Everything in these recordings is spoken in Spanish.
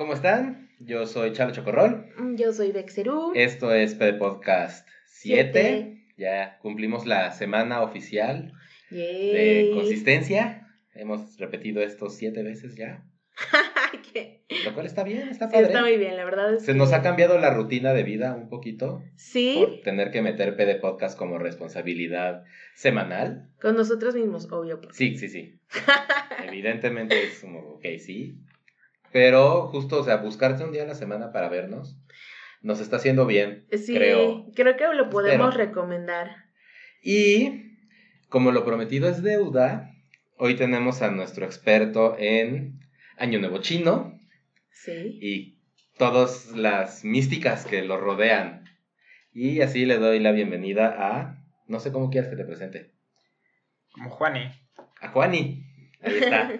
¿Cómo están? Yo soy Chalo Chocorrol. Yo soy Bexerú. Esto es PD Podcast 7. Siete. Ya cumplimos la semana oficial Yay. de consistencia. Hemos repetido esto siete veces ya. ¿Qué? Lo cual está bien, está padre. está muy bien, la verdad es Se que- nos ha cambiado la rutina de vida un poquito Sí, por tener que meter PD Podcast como responsabilidad semanal. con nosotros mismos, obvio. pues. Sí, sí, sí. Evidentemente es como, ok, sí. Pero justo, o sea, buscarte un día a la semana para vernos nos está haciendo bien, Sí, creo. creo que lo podemos Espero. recomendar. Y como lo prometido es deuda, hoy tenemos a nuestro experto en Año Nuevo Chino Sí. y todas las místicas que lo rodean. Y así le doy la bienvenida a, no sé cómo quieres que te presente, Como Juani. a Juani. Ahí está.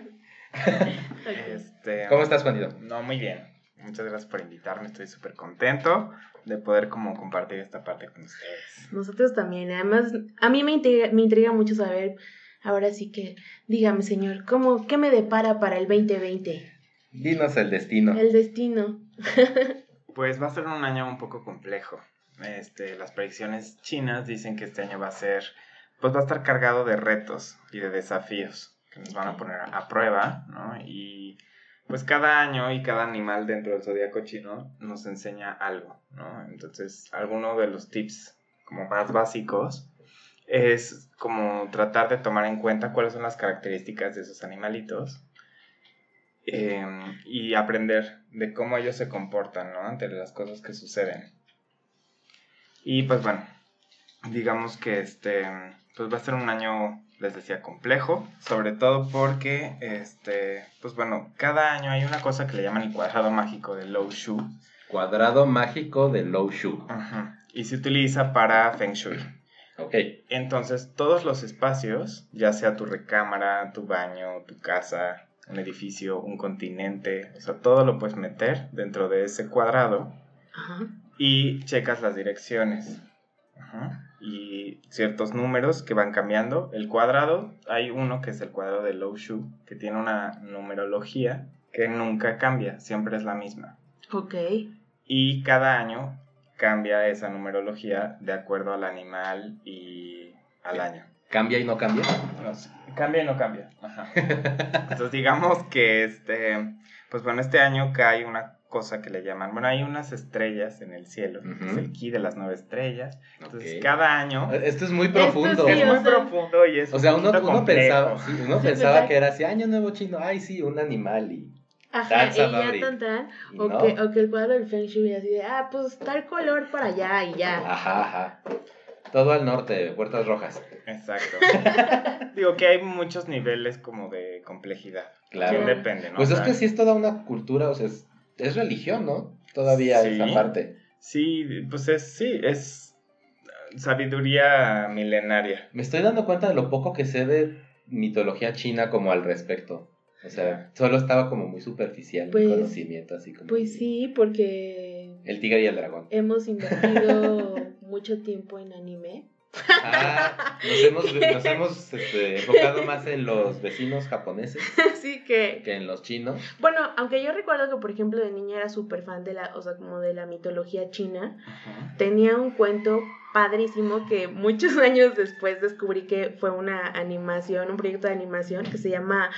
Este, ¿Cómo estás, Juanito? No, muy bien. Muchas gracias por invitarme. Estoy súper contento de poder como compartir esta parte con ustedes. Nosotros también. Además, a mí me intriga, me intriga mucho saber, ahora sí que, dígame, señor, ¿cómo, ¿qué me depara para el 2020? Dinos el destino. El destino. Pues va a ser un año un poco complejo. Este, las predicciones chinas dicen que este año va a ser, pues va a estar cargado de retos y de desafíos que nos van a poner a prueba, ¿no? Y pues cada año y cada animal dentro del zodiaco chino nos enseña algo, ¿no? Entonces, alguno de los tips como más básicos es como tratar de tomar en cuenta cuáles son las características de esos animalitos eh, y aprender de cómo ellos se comportan, ¿no? Ante las cosas que suceden. Y pues bueno, digamos que este, pues va a ser un año, les decía, complejo, sobre todo porque, este, pues bueno, cada año hay una cosa que le llaman el cuadrado mágico de Low Shu, Cuadrado mágico de Low Shu. Ajá. y se utiliza para Feng Shui. Ok. Entonces, todos los espacios, ya sea tu recámara, tu baño, tu casa, un edificio, un continente, o sea, todo lo puedes meter dentro de ese cuadrado Ajá. y checas las direcciones. Ajá. Y ciertos números que van cambiando. El cuadrado, hay uno que es el cuadrado de Low Shu, que tiene una numerología que nunca cambia, siempre es la misma. Ok. Y cada año cambia esa numerología de acuerdo al animal y al año. ¿Cambia y no cambia? No sé, cambia y no cambia. Ajá. Entonces digamos que este, pues bueno, este año cae una cosa que le llaman, bueno, hay unas estrellas en el cielo, que es el ki de las nueve estrellas. Entonces cada año Esto es muy Esto profundo. sí, es muy sea- profundo y es O sea, un uno, uno pensaba, sí, uno Sí, pensaba ¿verdad? que era así, año nuevo chino, ay sí, un animal y, Ajá, y ya tan tan. O, no. que, o que el cuadro del Feng Shui así de, ah, pues tal color para allá y ya. Ajá, ajá. Todo al norte, puertas rojas. Exacto. Digo que hay muchos niveles como de complejidad. Claro. También depende, ¿no? Pues es que sí es toda una cultura, o sea, es, es religión, ¿no? Todavía Sí. esa parte. Sí, pues es, sí, es sabiduría milenaria. Me estoy dando cuenta de lo poco que sé de mitología china como al respecto. O sea, solo estaba como muy superficial mi Pues- conocimiento, así como... Pues sí, porque El tigre y el dragón. hemos invertido mucho tiempo en anime. Ah, nos hemos, nos hemos este, enfocado más en los vecinos japoneses que, que en los chinos. bueno, aunque yo recuerdo que, por ejemplo, de niña era súper fan de la, o sea, como de la mitología china, tenía un cuento padrísimo que muchos años después descubrí que fue una animación, un proyecto de animación que se llama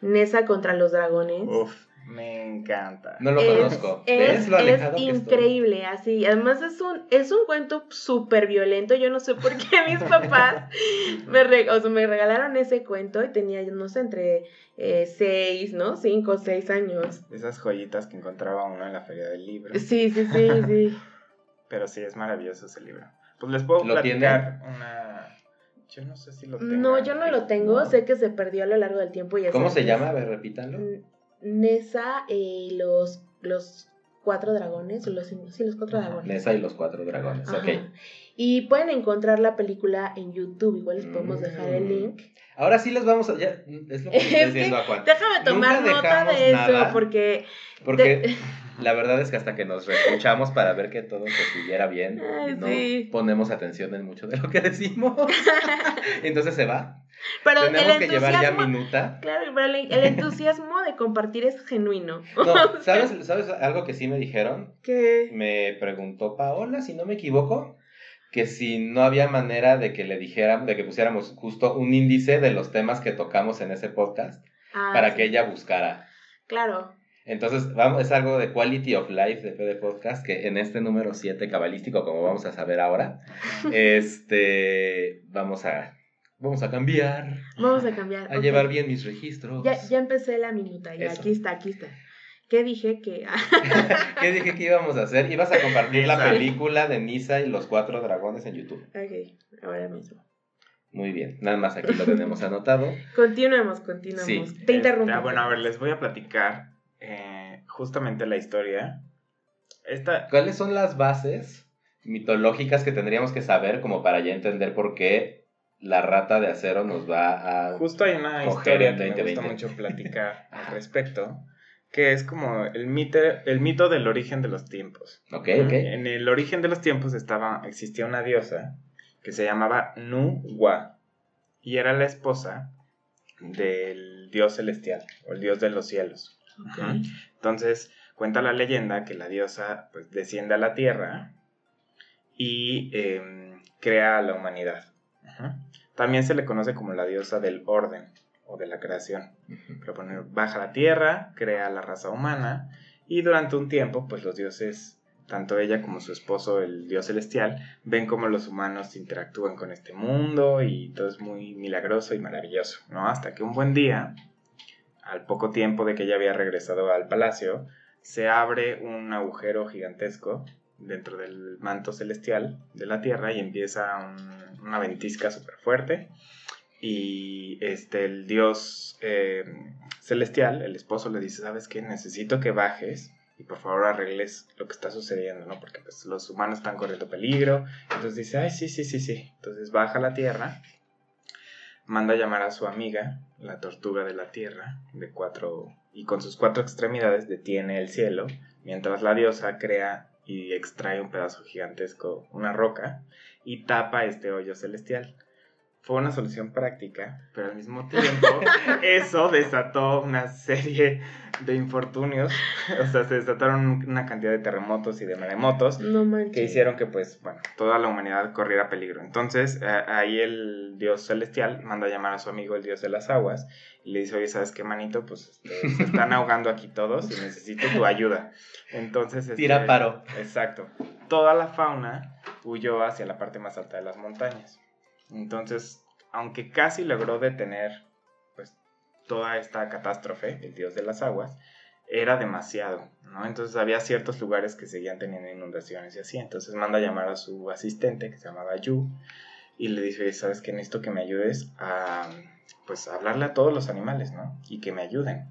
Nessa contra los dragones. Uf, me encanta. No lo es, conozco. es- ¿Ves lo es estoy? increíble, así. Además es un, es un cuento súper violento. Yo no sé por qué mis papás me, re- o sea, me regalaron ese cuento y tenía, yo no sé, entre eh, seis, ¿no? Cinco o seis años. Esas joyitas que encontraba uno en la feria del libro. Sí, sí, sí, sí. Pero sí, es maravilloso ese libro. Pues les puedo ¿Lo platicar una... Yo no sé si lo tengo. No, yo no lo tengo. Sé que se perdió a lo largo del tiempo. Y ¿Cómo se llama? A ver, repítanlo. N- Nessa y los, los cuatro dragones. Los, sí, los cuatro dragones. Nessa y los cuatro dragones. Ajá. Ok. Y pueden encontrar la película en YouTube. Igual les podemos dejar el Mm. link. Ahora sí les vamos a. Ya, es lo que estoy Es diciendo a Juan. Déjame tomar Nunca nota de eso porque Porque la verdad es que hasta que nos reescuchamos para ver que todo se estuviera bien, Ay, no sí. ponemos atención en mucho de lo que decimos. Entonces se va. Pero Tenemos el que llevar ya minuta. claro, pero el, el entusiasmo de compartir es genuino. No, ¿sabes, ¿sabes algo que sí me dijeron? Que Me preguntó Paola, si no me equivoco, que si no había manera de que le dijéramos, de que pusiéramos justo un índice de los temas que tocamos en ese podcast ah, para sí, que ella buscara. Claro. Entonces, vamos, es algo de quality of life de PD Podcast que en este número 7 cabalístico, como vamos a saber ahora, este, vamos a, vamos a cambiar, Vamos a cambiar. a llevar bien mis registros. Ya, ya empecé la minuta, ya Eso. aquí está, aquí está. ¿Qué dije? Que ¿Qué dije que íbamos a hacer? Ibas a compartir la película de Nisa y los cuatro dragones en YouTube. Ok, ahora mismo. Muy bien, nada más aquí lo tenemos anotado. Continuemos, continuemos. Sí. Te interrumpo. ah, bueno, a ver, les voy a platicar eh, justamente la historia. Esta, ¿Cuáles son las bases mitológicas que tendríamos que saber como para ya entender por qué la rata de acero nos va a... justo hay una historia que me gusta 2020. mucho platicar al respecto, que es como el, mite- el mito del origen de los tiempos. Ok, ok. En el origen de los tiempos estaba, existía una diosa que se llamaba Nu-Wa y era la esposa del dios celestial o el dios de los cielos. Entonces cuenta la leyenda que la diosa pues, desciende a la tierra y em, crea a la humanidad. También se le conoce como la diosa del orden o de la creación. Ujú. Propone- baja la tierra, crea la raza humana y durante un tiempo, pues los dioses, tanto ella como su esposo, el dios celestial, ven cómo los humanos interactúan con este mundo y todo es muy milagroso y maravilloso, ¿no? Hasta que un buen día, al poco tiempo de que ella había regresado al palacio, se abre un agujero gigantesco dentro del manto celestial de la tierra y empieza un- una ventisca súper fuerte y este el dios eh, celestial, el esposo le dice, ¿sabes qué? Necesito que bajes y por favor arregles lo que está sucediendo, ¿no? Porque pues, los humanos están corriendo peligro. Entonces dice, ay, sí, sí, sí, sí. Entonces baja a la tierra, manda a llamar a su amiga, la tortuga de la tierra, de cuatro, y con sus cuatro extremidades detiene el cielo, mientras la diosa crea y extrae un pedazo gigantesco, una roca, y tapa este hoyo celestial. Fue una solución práctica, pero al mismo tiempo eso desató una serie de infortunios, o sea, se desataron una cantidad de terremotos y de maremotos No que hicieron que pues bueno toda la humanidad corriera peligro. Entonces eh, ahí el dios celestial manda a llamar a su amigo el dios de las aguas y le dice oye sabes qué manito pues este, se están ahogando aquí todos y necesito tu ayuda entonces este, Tira paro. exacto. Toda la fauna huyó hacia la parte más alta de las montañas entonces aunque casi logró detener pues toda esta catástrofe el dios de las aguas era demasiado, ¿no? Entonces había ciertos lugares que seguían teniendo inundaciones y así. Entonces manda a llamar a su asistente, que se llamaba Yu, y le dice, ¿sabes qué? Necesito que me ayudes a, pues, a hablarle a todos los animales, ¿no? Y que me ayuden.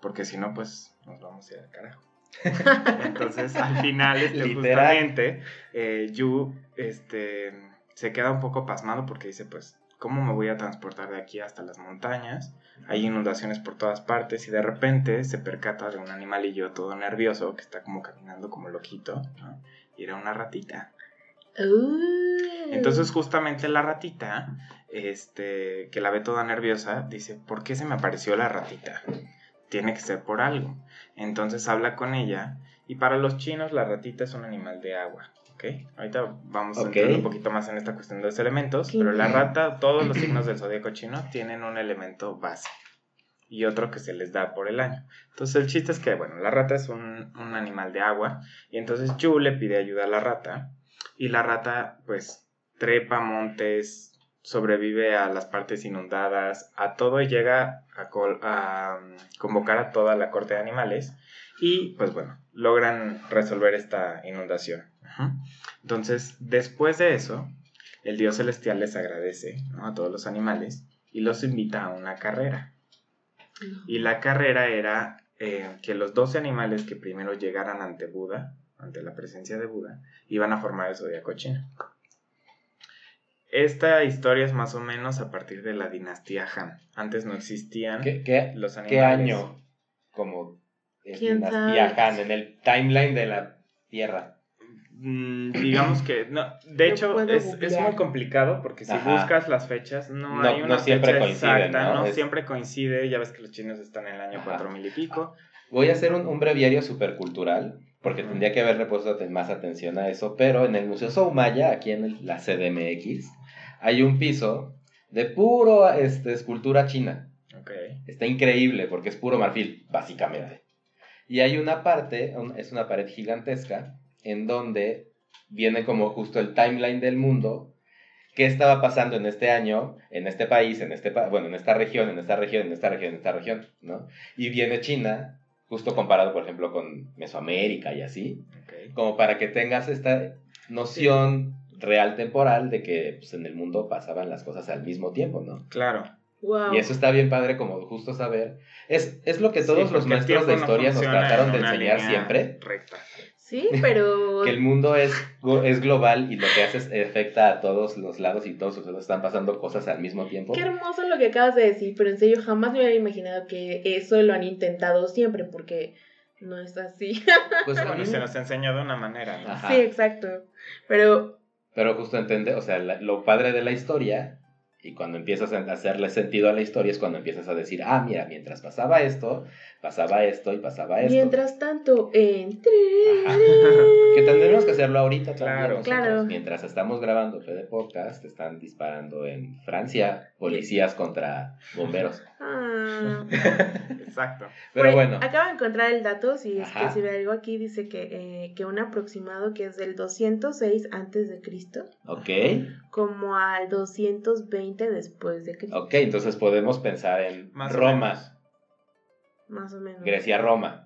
Porque si no, pues, nos vamos a ir al carajo. Entonces, al final, este, justamente, eh, Yu, este, se queda un poco pasmado porque dice, pues, ¿cómo me voy a transportar de aquí hasta las montañas? Hay inundaciones por todas partes y de repente se percata de un animalillo todo nervioso que está como caminando como loquito, ¿no? Y era una ratita. Uh. Entonces justamente la ratita, este, que la ve toda nerviosa, dice, ¿por qué se me apareció la ratita? Tiene que ser por algo. Entonces habla con ella y para los chinos la ratita es un animal de agua. ¿Ok? Ahorita vamos a entrar un poquito más en esta cuestión de los elementos, pero la rata, todos los signos del zodíaco chino tienen un elemento base y otro que se les da por el año. Entonces el chiste es que, bueno, la rata es un, un animal de agua y entonces Yu le pide ayuda a la rata y la rata pues trepa montes, sobrevive a las partes inundadas, a todo y llega a, um, convocar a toda la corte de animales y pues bueno, logran resolver esta inundación. Entonces, después de eso, el dios celestial les agradece ¿no? a todos los animales y los invita a una carrera. Y la carrera era eh, que los 12 animales que primero llegaran ante Buda, ante la presencia de Buda, iban a formar el zodiaco chino. Esta historia es más o menos a partir de la dinastía Han. Antes no existían ¿Qué, qué, los animales. qué año? Como es ¿Quién dinastía sabe? Han, en el timeline de la Tierra. Mm, digamos que no de hecho es, es muy complicado porque si Ajá. buscas las fechas no, No- hay una no siempre fecha exacta ¿no? no Es- siempre coincide ya ves que los chinos están en el año Ajá. 4000 y pico Voy a hacer un, un breviario supercultural, porque tendría que haberle puesto más atención a eso, pero en el Museo Soumaya, aquí en el- la CDMX, hay un piso de puro este, escultura china. Está increíble porque es puro marfil, básicamente. Y hay una parte, un- es una pared gigantesca, en donde viene como justo el timeline del mundo, qué estaba pasando en este año, en este país, en este pa- bueno, en esta región, en esta región, en esta región, en esta región, ¿no? Y viene China, justo comparado, por ejemplo, con Mesoamérica y así, como para que tengas esta noción real temporal de que pues, en el mundo pasaban las cosas al mismo tiempo, ¿no? Claro. Wow. Y eso está bien padre como justo saber. Es, es lo que todos Sí, los maestros de no historia nos trataron en de enseñar siempre. Recta. Sí, pero. Que el mundo es, es global y lo que hace es afecta a todos los lados y todos los están pasando cosas al mismo tiempo. Qué hermoso lo que acabas de decir, pero en serio jamás me hubiera imaginado que eso lo han intentado siempre, porque no es así. Pues Bueno, se nos enseñó de una manera, ¿no? Ajá. Sí, exacto. Pero Pero justo entender, o sea, la- lo padre de la historia, y cuando empiezas a hacerle sentido a la historia es cuando empiezas a decir, ah, mira, mientras pasaba esto, pasaba esto y pasaba esto. mientras tanto, entre. Ajá. Que tendremos que hacerlo ahorita. Claro. nosotros. Claro. Mientras estamos grabando Fede Podcast, están disparando en Francia policías contra bomberos. Ah. Exacto. Pero Pues, bueno, Acabo de encontrar el dato, si es Ajá. que sirve algo aquí, dice que, eh, que un aproximado que es del 206 antes de Cristo, ok, como al 220 después de Cristo, ok, entonces podemos pensar en Más o Roma, menos. más o menos. Grecia-Roma.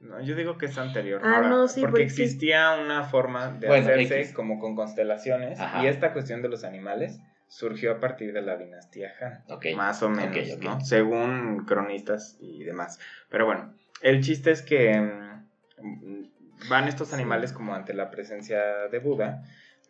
No, yo digo que es anterior. Ah, Ahora, no, sí, porque porque- existía una forma de Bueno, hacerse X. como con constelaciones Ajá. y esta cuestión de los animales surgió a partir de la dinastía Han. Ok, Más o menos. ¿no? Según cronistas y demás. Pero bueno, el chiste es que mm, van estos animales como ante la presencia de Buda,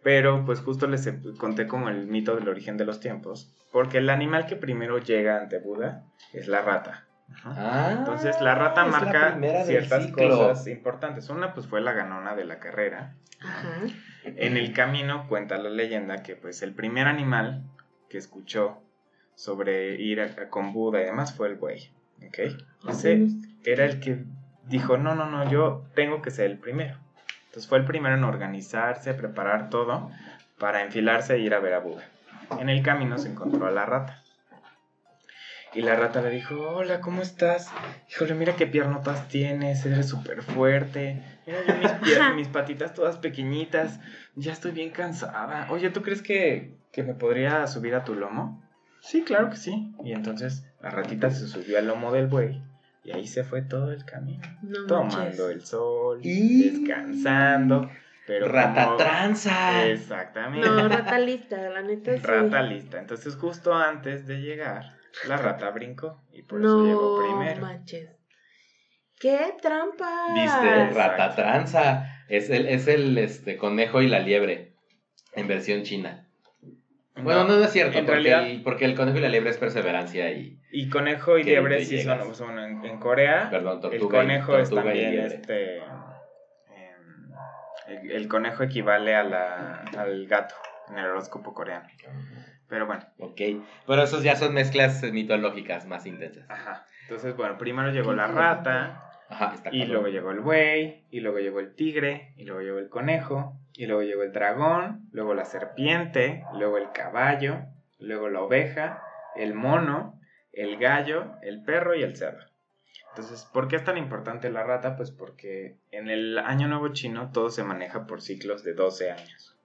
pero pues justo les conté como el mito del origen de los tiempos, porque el animal que primero llega ante Buda es la rata. Ah, Entonces la rata la marca ciertas cosas importantes. Una pues fue la ganona de la carrera. Ajá. En el camino cuenta la leyenda que pues el primer animal que escuchó sobre ir a- a- con Buda y demás fue el buey. ¿ok? Ese era el que dijo, no, no, no, yo tengo que ser el primero. Entonces fue el primero en organizarse, preparar todo para enfilarse e ir a ver a Buda. En el camino se encontró a la rata. Y la rata le dijo, hola, ¿cómo estás? Híjole, mira qué piernotas tienes, eres súper fuerte. Mira yo mis, pier- mis patitas todas pequeñitas, ya estoy bien cansada. Oye, ¿tú crees que, que me podría subir a tu lomo? Sí, claro que sí. Y entonces la ratita se subió al lomo del buey y ahí se fue todo el camino. No Tomando manches. el sol, Y- descansando. Pero Rata como- tranza. Exactamente. No, rata lista, la neta sí. Rata lista. Entonces, justo antes de llegar, la rata brincó y por eso llegó No primero. manches. ¡Qué trampa! ¿Viste? Rata tranza. Es el, es el este, conejo y la liebre en versión china. Bueno, no, no es cierto, en porque, realidad- el, porque el conejo y la liebre es perseverancia y, Y conejo y liebre sí son, son en, en Corea. perdón, el tortuga, conejo y, es tortuga y también este. em, el, el conejo equivale a la, al gato en el horóscopo coreano. Pero bueno, Ok, pero esos ya son mezclas mitológicas más intensas. ajá. Entonces, bueno, primero llegó la rata, Ajá, está y luego llegó el buey, y luego llegó el tigre, y luego llegó el conejo, y luego llegó el dragón, luego la serpiente, luego el caballo, luego la oveja, el mono, el gallo, el perro y el cerdo. Entonces, ¿por qué es tan importante la rata? Pues porque en el año nuevo chino todo se maneja por ciclos de 12 años.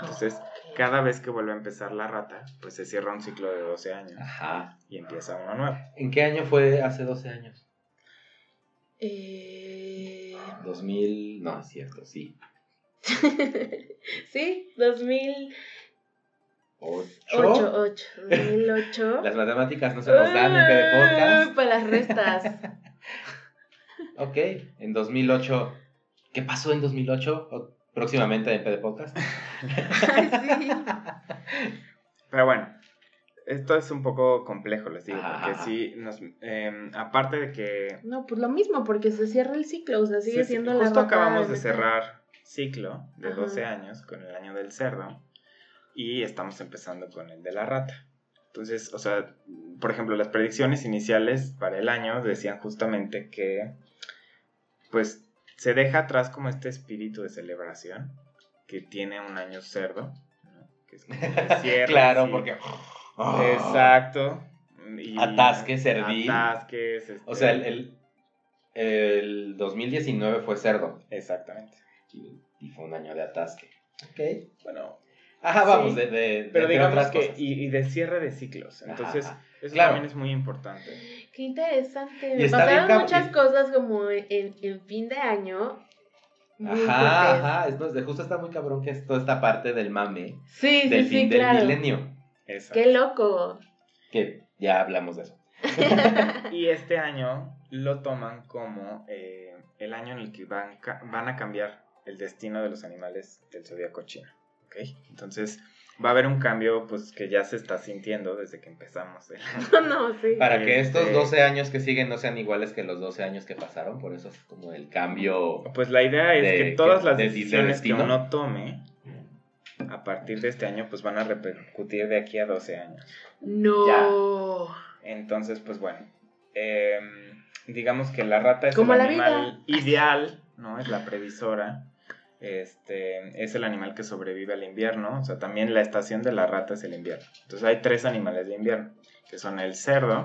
Entonces, cada vez que vuelve a empezar la rata, pues se cierra un ciclo de 12 años Ajá. y empieza uno nuevo. ¿En qué año fue hace 12 años? Eh... 2000, no, es cierto, sí. sí, 2008. 8. 8, 2008. Las matemáticas no se nos dan en PD Podcast. Para las restas. Ok, en 2008. ¿Qué pasó en 2008? O- próximamente en PD Podcast. Ay, sí. Pero bueno, esto es un poco complejo, les digo, Ajá, porque sí, nos, eh, aparte de que No, pues lo mismo, porque se cierra el ciclo, o sea, sigue sí, sí, siendo la justo acabamos de cerrar ciclo de 12 años con el año del cerdo y estamos empezando con el de la rata. Entonces, o sea, por ejemplo, las predicciones iniciales para el año decían justamente que, pues, se deja atrás como este espíritu de celebración que tiene un año cerdo, que es como claro, porque... Exacto. atasques, cerdil. Atasques. O sea, el, el, el, 2019 fue cerdo. Exactamente. Y, fue un año de atasque. Ok. Bueno, Ajá, vamos, de, de, Pero digamos que, y, de cierre de ciclos. Entonces, eso también es muy importante. Qué interesante. Me pasaron muchas cosas como en, en, fin de año. Ajá, ajá. Es, de justo está muy cabrón que es toda esta parte del mame. Sí, del sí, fin sí, del milenio. Qué loco. Que ya hablamos de eso. y este año lo toman como eh, el año en el que van, van a cambiar el destino de los animales del zodiaco chino. Entonces va a haber un cambio pues que ya se está sintiendo desde que empezamos. no, sí. Para que estos 12 este años que siguen no sean iguales que los 12 años que pasaron, por eso es como el cambio. Pues la idea es que todas las decisiones que uno tome a partir de este año pues van a repercutir de aquí a 12 años. No. Entonces pues bueno, em, digamos que la rata es el animal ideal, ¿no? Es la previsora este, es el animal que sobrevive al invierno, o sea, también la estación de la rata es el invierno. Entonces hay tres animales de invierno, que son el cerdo,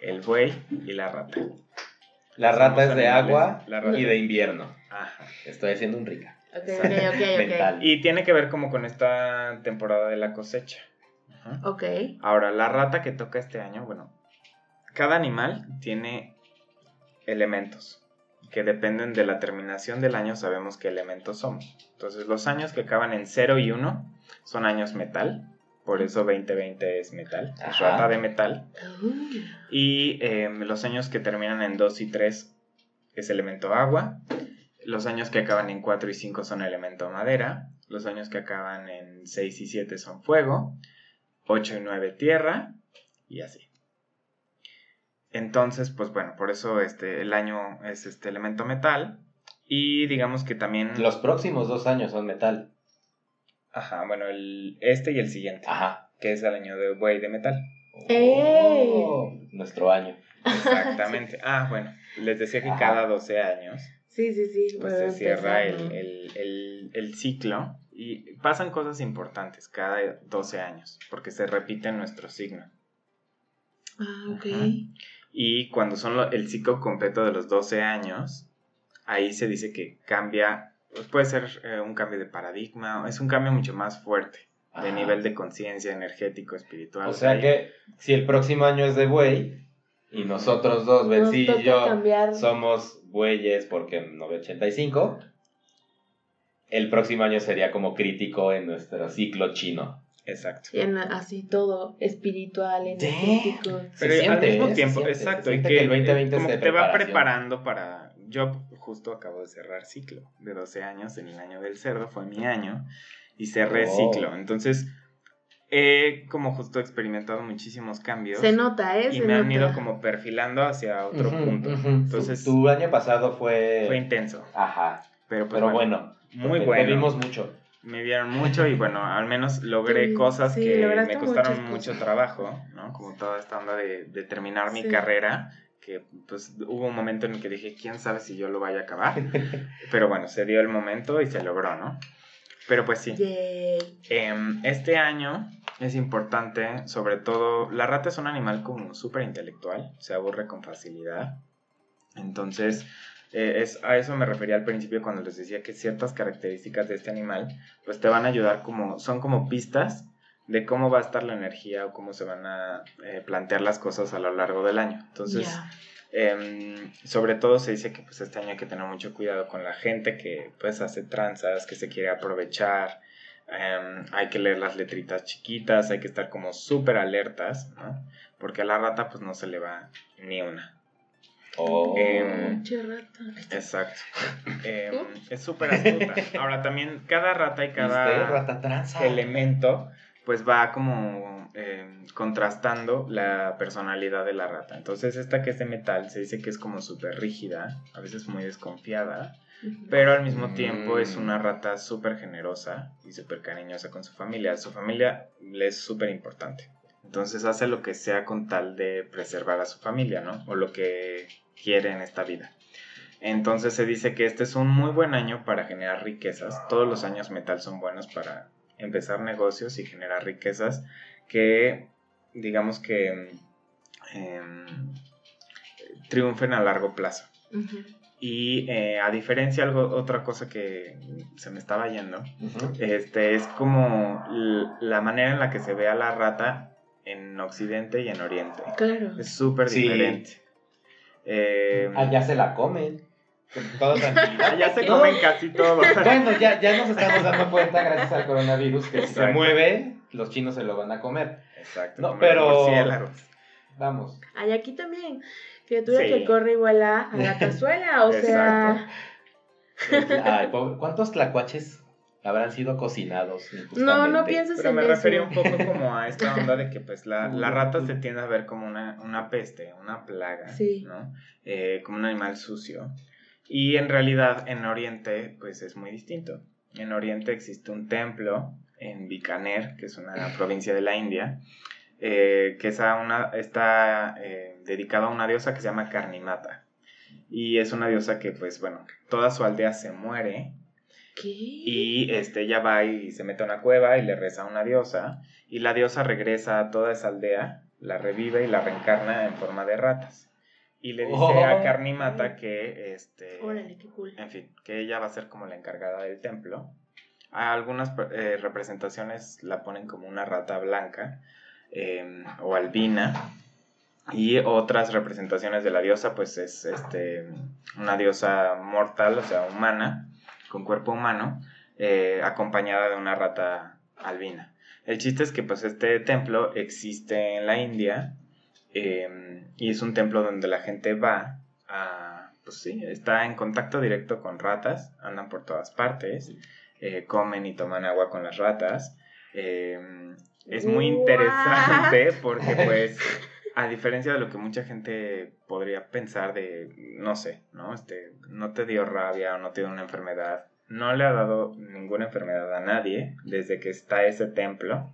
el buey y la rata. La rata es de agua y de invierno. Estoy haciendo un rica. Y tiene que ver como con esta temporada de la cosecha. Ok. Ahora, la rata que toca este año, bueno, cada animal tiene elementos que dependen de la terminación del año, sabemos qué elementos somos. Entonces, los años que acaban en 0 y 1 son años metal, por eso 2020 es metal, es rata de metal. Y em, los años que terminan en 2 y 3 es elemento agua. Los años que acaban en 4 y 5 son elemento madera. Los años que acaban en 6 y 7 son fuego. 8 y 9 tierra. Y así. Entonces, pues bueno, por eso este, el año es este elemento metal. Y digamos que también... Los próximos dos años son metal. Ajá, bueno, el, este y el siguiente. Ajá. Que es el año de buey de metal. Oh, nuestro año. Exactamente. Ah, bueno, les decía que cada 12 años. Sí, sí, sí. Pues se cierra el, el, el, ciclo y pasan cosas importantes cada 12 años, porque se repite nuestro signo. Ah, ok. Y cuando son el ciclo completo de los 12 años, ahí se dice que cambia, pues puede ser eh, un cambio de paradigma, es un cambio mucho más fuerte de nivel de conciencia energético, espiritual. O sea que si el próximo año es de buey y nosotros dos, Betsy y yo, somos bueyes porque 985, el próximo año sería como crítico en nuestro ciclo chino. Exacto. Y así todo espiritual, energético. Pero al mismo tiempo, exacto. y que, el 2020 como que te va preparando para. Yo justo acabo de cerrar ciclo de 12 años, en el año del cerdo, fue mi año, y cerré oh. ciclo. Entonces, he como justo experimentado muchísimos cambios. Se nota, ¿eh? Y me han ido como perfilando hacia otro punto. Entonces. Tu, año pasado fue. Fue intenso. Ajá. Pero, pues, bueno, Muy bueno. Vimos mucho me vieron mucho y bueno, al menos logré cosas que me costaron mucho trabajo, ¿no? Como toda esta onda de, terminar mi carrera, que pues hubo un momento en el que dije, quién sabe si yo lo vaya a acabar, pero bueno, se dio el momento y se logró, ¿no? Pero pues sí. Em, este año es importante, sobre todo, la rata es un animal como súper intelectual, se aburre con facilidad. Entonces, eh, es, a eso me refería al principio cuando les decía que ciertas características de este animal pues te van a ayudar como, son como pistas de cómo va a estar la energía o cómo se van a eh, plantear las cosas a lo largo del año. Entonces, em, sobre todo se dice que pues este año hay que tener mucho cuidado con la gente que pues hace tranzas, que se quiere aprovechar, em, hay que leer las letritas chiquitas, hay que estar como súper alertas, ¿no? Porque a la rata pues no se le va ni una. Oh. Em, exacto. Em, es súper astuta. Ahora también cada rata y cada rata elemento pues va como em, contrastando la personalidad de la rata. Entonces esta que es de metal se dice que es como súper rígida, a veces muy desconfiada, pero al mismo tiempo es una Mm. rata súper generosa y súper cariñosa con su familia. Su familia le es súper importante. Entonces hace lo que sea con tal de preservar a su familia, ¿no? O lo que quiere en esta vida. Entonces se dice que este es un muy buen año para generar riquezas. Todos los años metal son buenos para empezar negocios y generar riquezas que, digamos que, em, triunfen a largo plazo. Y eh, a diferencia, algo, otra cosa que se me estaba yendo, este, es como la manera en la que se ve a la rata en Occidente y en Oriente. Claro. Es súper Sí. Eh, Allá se la comen. Todo tranquilidad. allá se No. comen casi todo. Bueno, ya, ya nos estamos dando cuenta, gracias al coronavirus, que si se mueve, los chinos se lo van a comer. Exacto. No, pero-. Vamos. Hay aquí también. Criatura Sí. que corre igual a, a la cazuela, o sea. Ay, pobre- ¿Cuántos tlacuaches habrán sido cocinados? No, no pienses Pero en me eso. refería un poco como a esta onda de que pues la, la rata se tiende a ver como una, una peste, una plaga, Sí. ¿no? Eh, como un animal sucio. Y en realidad en Oriente pues es muy distinto. En Oriente existe un templo en Bikaner, que es una provincia de la India, eh, que es a una, está eh, dedicado a una diosa que se llama Karnimata. Y es una diosa que pues bueno, toda su aldea se muere ¿Qué? y este, ella va y se mete a una cueva y le reza a una diosa. Y la diosa regresa a toda esa aldea, la revive y la reencarna en forma de ratas. Y le dice Oh. a Karnimata que, este, Órale, qué cool. en fin, que ella va a ser como la encargada del templo. A algunas eh, representaciones la ponen como una rata blanca eh, o albina. Y otras representaciones de la diosa, pues es este, una diosa mortal, o sea, humana, con cuerpo humano, eh, acompañada de una rata albina. El chiste es que pues este templo existe en la India eh, y es un templo donde la gente va a, pues sí, está en contacto directo con ratas, andan por todas partes, eh, comen y toman agua con las ratas. eh, es muy interesante porque pues a diferencia de lo que mucha gente podría pensar de, no sé, ¿no? Este, no te dio rabia o no te dio una enfermedad. No le ha dado ninguna enfermedad a nadie desde que está ese templo.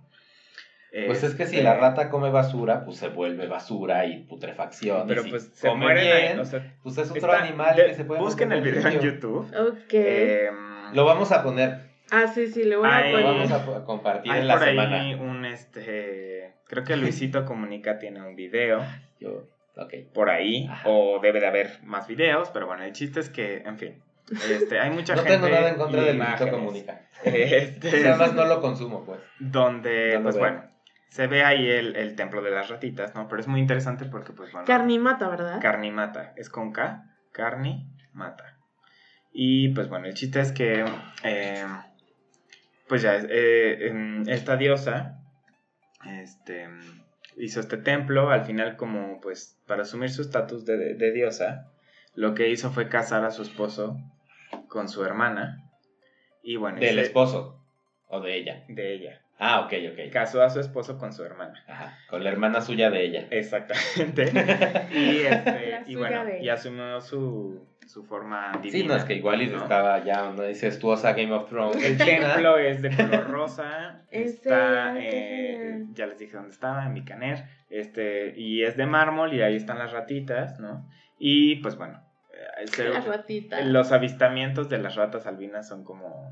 Pues es que si Este, la rata come basura, pues se vuelve basura y putrefacción. Pero y si pues se come mueren ahí, bien, o sea, pues es otro está- animal de- que se puede Busquen el video en. YouTube. Ok. Em, Lo vamos a poner, ah, sí, sí, le voy a Ay, lo poner. vamos a compartir hay en la por ahí semana. un este creo que Luisito Comunica tiene un video Yo, ok. por ahí Ajá. o debe de haber más videos pero bueno el chiste es que en fin este hay mucha No gente tengo nada en contra de Luisito Comunica. este, Nada más no lo consumo, pues. donde No pues veo. bueno se ve ahí el, el templo de las ratitas no pero es muy interesante porque pues bueno Carnimata, ¿verdad? Carnimata, es con K, Carni Mata. Y pues bueno, el chiste es que, eh, pues ya, eh, em, esta diosa este, hizo este templo, al final como pues para asumir su estatus de, de diosa, lo que hizo fue casar a su esposo con su hermana. Y bueno, Del ese- esposo. O de ella. de ella. Ah, ok, ok. Casó a su esposo con su hermana. Ajá. Con la hermana suya de ella. Exactamente. y, este, La y bueno, y asumió su, su forma divina. Sí, no, es que igual y ¿no? estaba ya una incestuosa Game of Thrones. El templo es de color rosa. ¿En está, eh, ya les dije dónde estaba, en Bicaner. Este, y es de mármol y ahí están las ratitas, ¿no? Y pues bueno, eh, se- La ratita. los avistamientos de las ratas albinas son como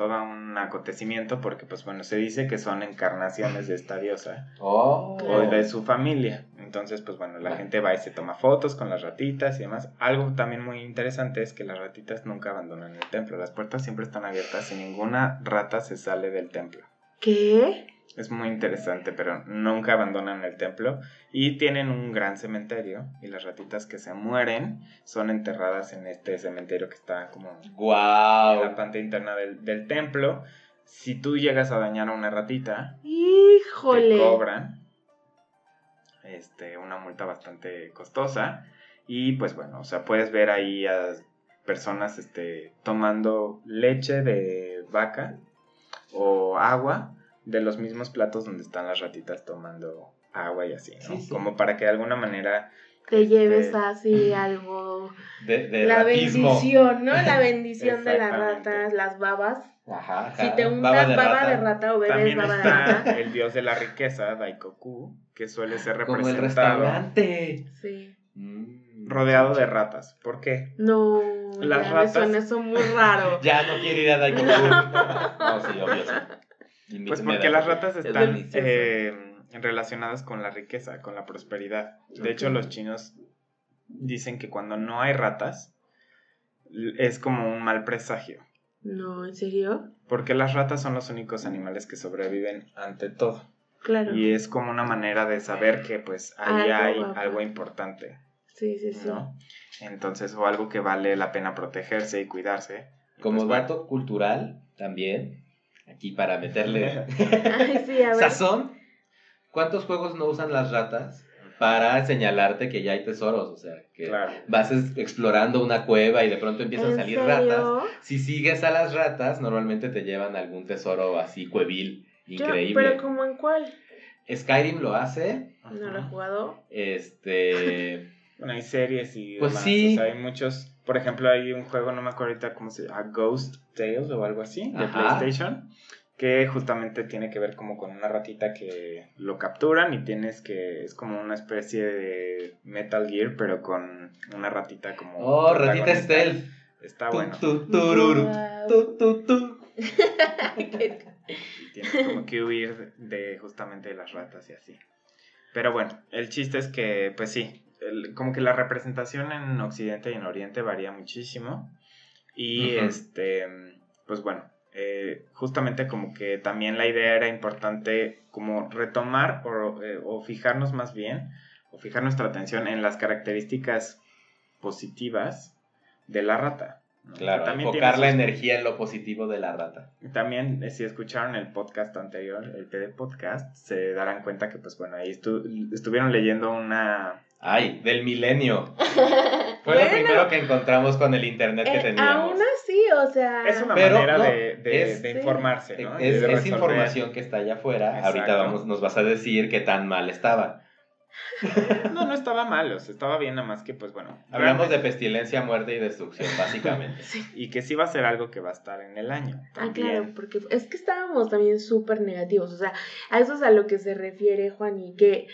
todo un acontecimiento porque pues bueno, se dice que son encarnaciones de esta diosa Oh. o de su familia. Entonces, pues bueno, la gente va y se toma fotos con las ratitas y demás. Algo también muy interesante es que las ratitas nunca abandonan el templo. Las puertas siempre están abiertas y ninguna rata se sale del templo. ¿Qué? Es muy interesante, pero nunca abandonan el templo y tienen un gran cementerio y las ratitas que se mueren son enterradas en este cementerio que está como en la parte interna del, del templo. Si tú llegas a dañar a una ratita, Híjole. te cobran este, una multa bastante costosa. Y pues bueno, o sea, puedes ver ahí a personas este, tomando leche de vaca o agua de los mismos platos donde están las ratitas tomando agua y así, ¿no? Como para que de alguna manera te lleves así algo de, de la ratismo. bendición, ¿no? La bendición de las ratas, las babas. Ajá, ajá. Si te untas Baba de baba rata. de rata o bebes También baba de está rata. el dios de la riqueza, Daikoku, que suele ser Como el representado restaurante. Sí. Mm. rodeado de ratas. ¿Por qué? No, Las ratas- suena eso muy raro. Ya no quiere ir a Daikoku. no, sí, obvio, sí. Pues porque las ratas Es están eh, relacionadas con la riqueza, con la prosperidad. De hecho, los chinos dicen que cuando no hay ratas es como un mal presagio. No, ¿en serio? Porque las ratas son los únicos animales que sobreviven ante todo. Claro. Y es como una manera de saber que pues ahí Algo hay algo importante, Sí, sí, sí. ¿no? Entonces, o algo que vale la pena protegerse y cuidarse. Como Pues, bueno. dato cultural, también, aquí para meterle Ay, sí, a ver. sazón, ¿cuántos juegos no usan las ratas para señalarte que ya hay tesoros? O sea, que Claro. vas explorando una cueva y de pronto empiezan a ¿En salir serio? ratas. Si sigues a las ratas, normalmente te llevan algún tesoro así cuevil, Yo- increíble. pero ¿como en cuál? Skyrim lo hace, No lo he jugado. este... Bueno, hay series y Pues demás, sí. o sea, hay muchos, por ejemplo, hay un juego, no me acuerdo ahorita cómo se llama, Ghost Tales o algo así, de Ajá. PlayStation, que justamente tiene que ver como con una ratita que lo capturan y tienes que, es como una especie de Metal Gear, pero con una ratita como... Oh, ratita stealth. Está Tu, bueno. tu, tururu, tu, tu, tu. Qué- y tienes como que huir de justamente de las ratas y así. Pero bueno, el chiste es que, pues sí, el- como que la representación en Occidente y en Oriente varía muchísimo. Y Ujú. este, pues bueno, eh, justamente como que también la idea era importante como retomar o, eh, o fijarnos más bien, o fijar nuestra atención en las características positivas de la rata. ¿no? Claro, también enfocar la energía en lo positivo de la rata. también, eh, si escucharon el podcast anterior, el PD Podcast, se darán cuenta que, pues bueno, ahí estu- estuvieron leyendo una... Ay, del milenio. Fue lo Bueno. primero que encontramos con el internet que Eh, teníamos. aún así, o sea. Es una Pero, manera no, de, de- es- de sí. informarse, ¿no? Es, de es resolver. información que está allá afuera. Exacto. Ahorita vamos, nos vas a decir qué tan mal estaba. No, no estaba mal, o sea, estaba bien, nada más que, pues bueno. Hablamos de pestilencia, muerte y destrucción, básicamente. Y que sí va a ser algo que va a estar en el año. Ah, claro, porque es que estábamos también súper negativos. O sea, a eso es a lo que se refiere Juan y que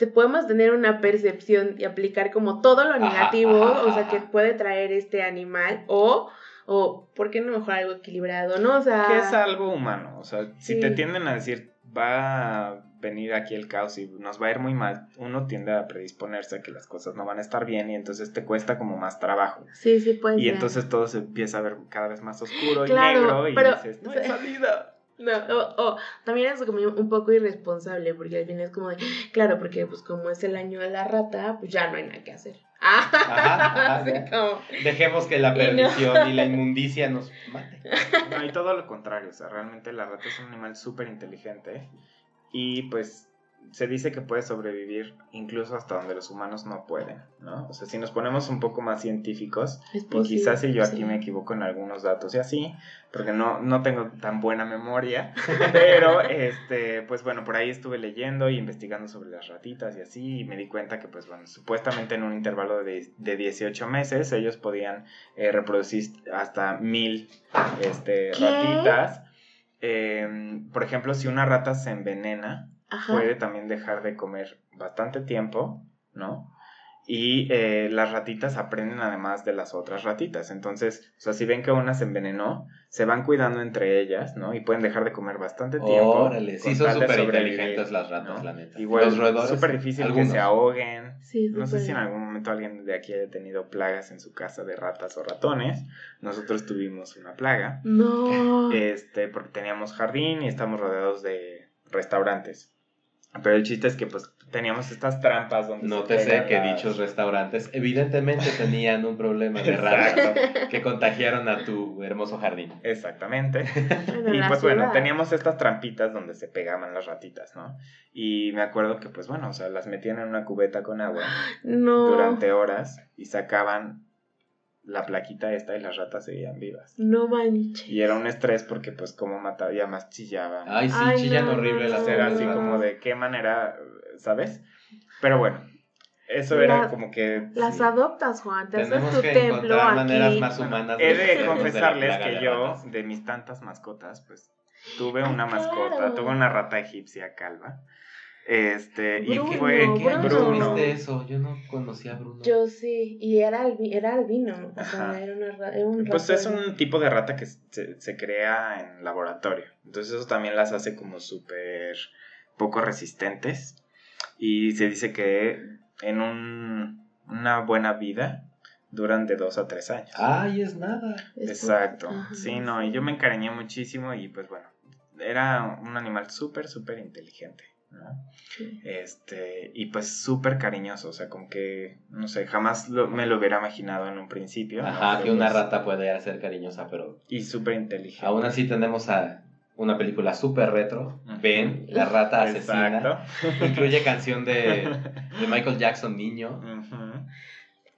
te podemos tener una percepción y aplicar como todo lo negativo, ajá, o sea, que puede traer este animal o, o, ¿por qué no mejor algo equilibrado, no? O sea, Que es algo humano, o sea, si te tienden a decir, va a venir aquí el caos y nos va a ir muy mal, uno tiende a predisponerse a que las cosas no van a estar bien y entonces te cuesta como más trabajo. sí, sí puede Y ser. entonces todo se empieza a ver cada vez más oscuro Claro, y negro y pero- dices, no hay salida. No, o, o también es como un poco irresponsable, porque al final es como de, claro, porque pues como es el año de la rata, pues ya no hay nada que hacer. Ajá, como, Dejemos que la Y no. perdición y la inmundicia nos mate. No, y todo lo contrario, o sea, realmente la rata es un animal súper inteligente y pues se dice que puede sobrevivir incluso hasta donde los humanos no pueden, ¿no? O sea, si nos ponemos un poco más científicos, y posible, quizás si yo aquí sí. me equivoco en algunos datos y así, porque no, no tengo tan buena memoria, pero este, pues bueno, por ahí estuve leyendo y investigando sobre las ratitas y así, y me di cuenta que pues bueno, supuestamente en un intervalo de, de 18 meses ellos podían eh, reproducir hasta mil este, ¿Qué? ratitas. Eh, por ejemplo, si una rata se envenena, Ajá. puede también dejar de comer bastante tiempo, ¿no? Y eh, las ratitas aprenden además de las otras ratitas. Entonces, o sea, si ven que una se envenenó, se van cuidando entre ellas, ¿no? Y pueden dejar de comer bastante tiempo. Órale, sí son súper inteligentes las ratas, ¿no? la neta. Igual, los roedores, súper difícil algunos. que se ahoguen. Sí, No sé si en algún momento alguien de aquí haya tenido plagas en su casa de ratas o ratones. Nosotros tuvimos una plaga. No. Este, porque teníamos jardín y estamos rodeados de restaurantes. Pero el chiste es que pues teníamos estas trampas donde No te sé que las- dichos restaurantes evidentemente tenían un problema de ratas Exacto. que contagiaron a tu hermoso jardín. Exactamente. Bueno, Y pues bueno, teníamos estas trampitas donde se pegaban las ratitas, ¿no? Y me acuerdo que pues bueno, o sea, las metían en una cubeta con agua No. durante horas y sacaban la plaquita esta y las ratas seguían vivas. No manches. Y era un estrés porque pues como mataba, y además chillaban. Ay, sí, Ay, chillan no, horrible no, las era no, así no. como de qué manera, ¿sabes? Pero bueno, eso era como que... Las Sí. adoptas, Juan. Te haces tu que templo encontrar maneras aquí. más humanas He de confesarles que yo, de mis tantas mascotas, pues tuve una mascota, claro. tuve una rata egipcia calva. Este, y Bruno, fue ¿En qué año Bruno. tuviste eso? Yo no conocía a Bruno. Yo sí, y era, albi- era albino, o sea, era, una, ra- era un Pues es un tipo de rata que se, se crea en laboratorio. Entonces eso también las hace como súper poco resistentes. Y se dice que en un- una buena vida duran de dos a tres años. Ay, es nada. Exacto. Sí, no, y yo me encariñé muchísimo y pues bueno, era un animal súper, súper inteligente. ¿No? Sí. Este, y pues súper cariñoso, o sea, como que, no sé, jamás lo- me lo hubiera imaginado en un principio. Ajá, que una pues, rata puede ser cariñosa, pero Y súper inteligente. aún así tenemos a una película súper retro. Ben, la rata asesina. Exacto. Incluye canción de, de Michael Jackson, niño.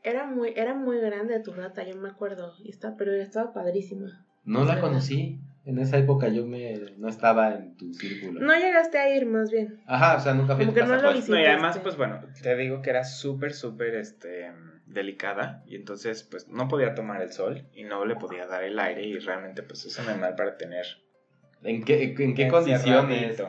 Era muy, era muy grande tu rata, yo me acuerdo, y está, pero estaba padrísima. No la verdad. conocí. En esa época yo me no estaba en tu círculo. No llegaste a ir, más bien. Ajá, o sea, nunca fui a tu que no lo pues. No, y además, pues bueno, te digo que era súper, súper este, delicada y entonces pues no podía tomar el sol y no le podía dar el aire y realmente pues es un animal para tener ¿En qué, en qué condiciones?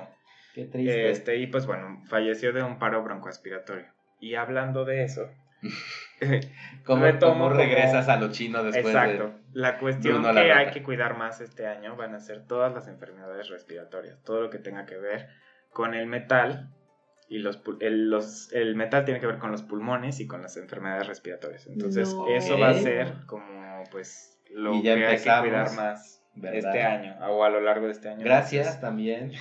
Qué triste. Este, y pues bueno, falleció de un paro broncoaspiratorio. Y hablando de eso, ¿Cómo, retomo cómo como- regresas a lo chino después exacto, de...? la cuestión Bruno la que hay que cuidar más este año van a ser todas las enfermedades respiratorias, todo lo que tenga que ver con el metal y los, el, los- el metal tiene que ver con los pulmones y con las enfermedades respiratorias. Entonces, No. eso va a ser como pues lo Y que ya hay que cuidar más ¿verdad? este año o a lo largo de este año. Gracias también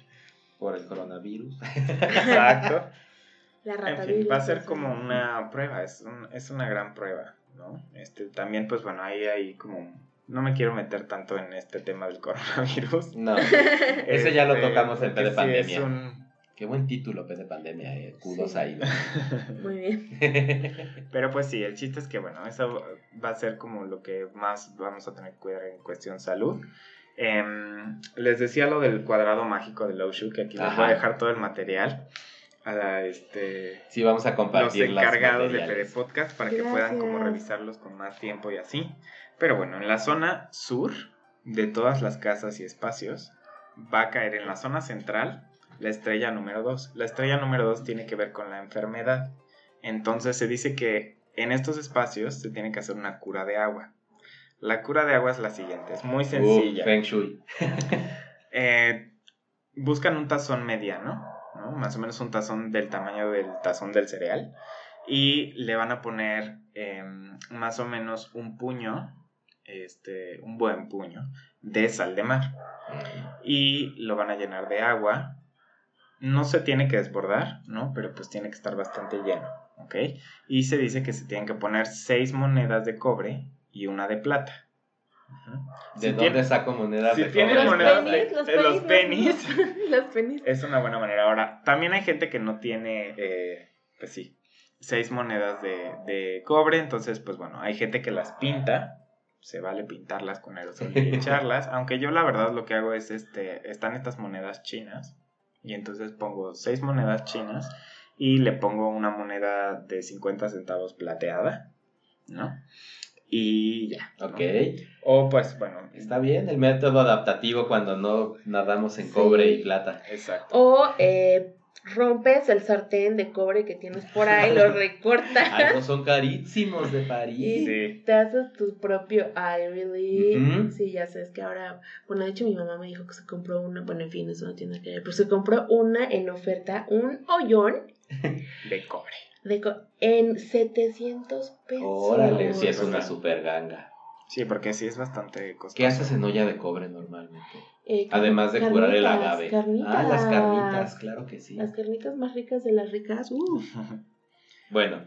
por el coronavirus. Exacto. La En fin, va a ser como una prueba, es, un- es una gran prueba, ¿no? Este, también, pues bueno, ahí hay como... No me quiero meter tanto en este tema del coronavirus. No, ese ya lo Este, tocamos en P de sí es pandemia. un- Qué buen título, P de pandemia, eh. Kudos Sí. ahí. Muy bien. Pero pues sí, el chiste es que, bueno, eso va a ser como lo que más vamos a tener que cuidar en cuestión salud. Em, les decía lo del cuadrado mágico de Low Shoe, que aquí les voy a dejar todo el material a este, Sí, vamos a los compartir las encargados de. PD Podcast para que puedan como revisarlos con más tiempo y así. Pero bueno, en la zona sur de todas las casas y espacios va a caer en la zona central la estrella número 2. La estrella número 2 tiene que ver con la enfermedad. Entonces se dice que en estos espacios se tiene que hacer una cura de agua. La cura de agua es la siguiente, es muy sencilla. feng Shui. Eh, buscan un tazón mediano, ¿no? más o menos un tazón del tamaño del tazón del cereal, y le van a poner em, más o menos un puño, este, un buen puño, de sal de mar, y lo van a llenar de agua. No se tiene que desbordar, ¿no? Pero pues tiene que estar bastante lleno, ¿ok? Y se dice que se tienen que poner seis monedas de cobre y una de plata. ¿De Si dónde tiene- saco monedas si de tienen cobre? Los monedas penis, de- los los penis. Los penis. Es una buena manera. Ahora, también hay gente que no tiene, eh, pues sí, seis monedas de, de cobre. Entonces, pues bueno, hay gente que las pinta. Se vale pintarlas con aerosol y echarlas. Aunque yo la verdad lo que hago es, este, están estas monedas chinas. Y entonces pongo seis monedas chinas y le pongo una moneda de 50 centavos plateada, ¿no? Y ya. ¿no? Ok. O pues bueno, Está bien el método adaptativo cuando no nadamos en cobre y plata. exacto. O eh, rompes el sartén de cobre que tienes por ahí, lo recortas Algo son carísimos de y París. Sí. te haces tu propio eye relief. Ujú. Sí, ya sabes que ahora, bueno, de hecho mi mamá me dijo que se compró una, bueno, en fin, eso no tiene que ver, pero se compró una en oferta, un hoyón De cobre. De co- en 700 pesos. Órale, sí es una super ganga. Sí, porque sí es bastante costoso. ¿Qué haces en olla de cobre normalmente? Eh, Además de curar el agave. Carnitas. Ah, las carnitas, claro que sí. Las carnitas más ricas de las ricas. Uh. Bueno,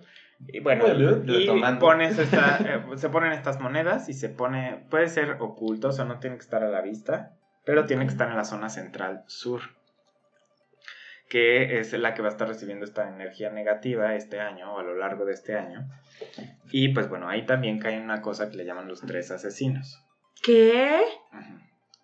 Y bueno, Bueno, y pones esta, eh, se ponen estas monedas y se pone, puede ser oculto, o sea, no tiene que estar a la vista, pero tiene que estar en la zona central sur. Que es la que va a estar recibiendo esta energía negativa este año o a lo largo de este año. Y pues bueno, ahí también cae una cosa que le llaman los tres asesinos. ¿Qué?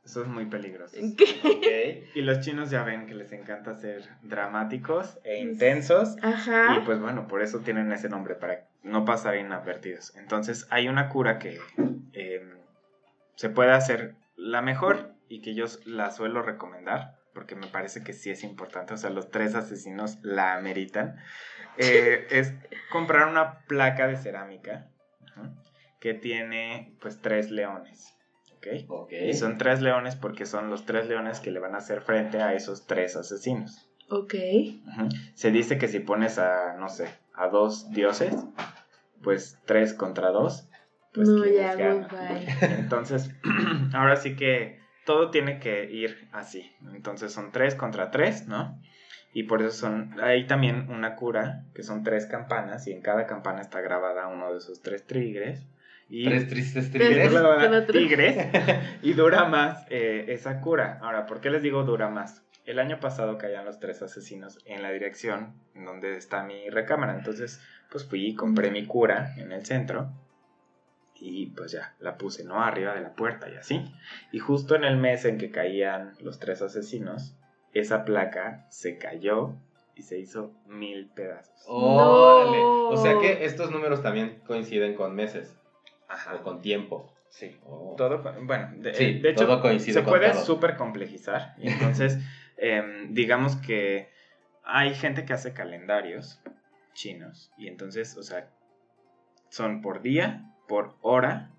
Eso es muy peligroso. ¿Qué? Y los chinos ya ven que les encanta ser dramáticos e intensos. Ajá. Y pues bueno, por eso tienen ese nombre, para no pasar inadvertidos. Entonces hay una cura que em, se puede hacer la mejor y que yo la suelo recomendar, porque me parece que sí es importante, o sea, los tres asesinos la ameritan, eh, es comprar una placa de cerámica que tiene pues tres leones. ¿ok? Y son tres leones porque son los tres leones que le van a hacer frente a esos tres asesinos. Ok. Se dice que si pones a, no sé, a dos dioses, pues tres contra dos, pues no, ¿quiénes ya. Entonces, ahora sí que todo tiene que ir así. Entonces son tres contra tres, ¿no? Y por eso son, hay también una cura, que son tres campanas, y en cada campana está grabada uno de esos tres tigres. Y Tres tristes Tres tigres. tristes. tigres y dura más eh, esa cura. Ahora, ¿por qué les digo dura más? El año pasado caían los tres asesinos en la dirección en donde está mi recámara. Entonces, pues fui y compré mi cura en el centro. Y pues ya, la puse, ¿no? Arriba de la puerta y así. Y justo en el mes en que caían los tres asesinos, esa placa se cayó y se hizo mil pedazos. Órale. No. O sea que estos números también coinciden con meses Ajá. o con tiempo. Sí. Oh. Todo, bueno, de, Sí, de hecho, todo coincide se con puede súper complejizar. Y entonces, em, digamos que hay gente que hace calendarios chinos. Y entonces, o sea, son por día, por hora,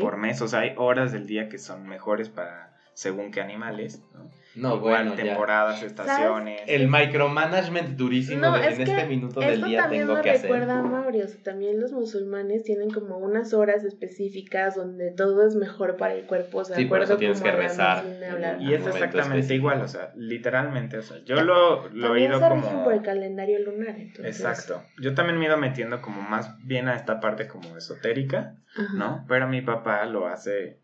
por mes. O sea, hay horas del día que son mejores para según qué animales. ¿no? No, Igual bueno, ya. temporadas, estaciones. El micromanagement durísimo No, de es en que este minuto del día tengo que hacer. recuerda a Mauri, o sea, también los musulmanes tienen como unas horas específicas donde todo es mejor para el cuerpo, o sea, Sí, por eso tienes como que rezar. Y es exactamente específico. igual, o sea, literalmente, o sea, yo lo, lo he ido se como... por el calendario lunar, entonces. Exacto. Yo también me he ido metiendo como más bien a esta parte como esotérica, Ajá. ¿no? Pero mi papá lo hace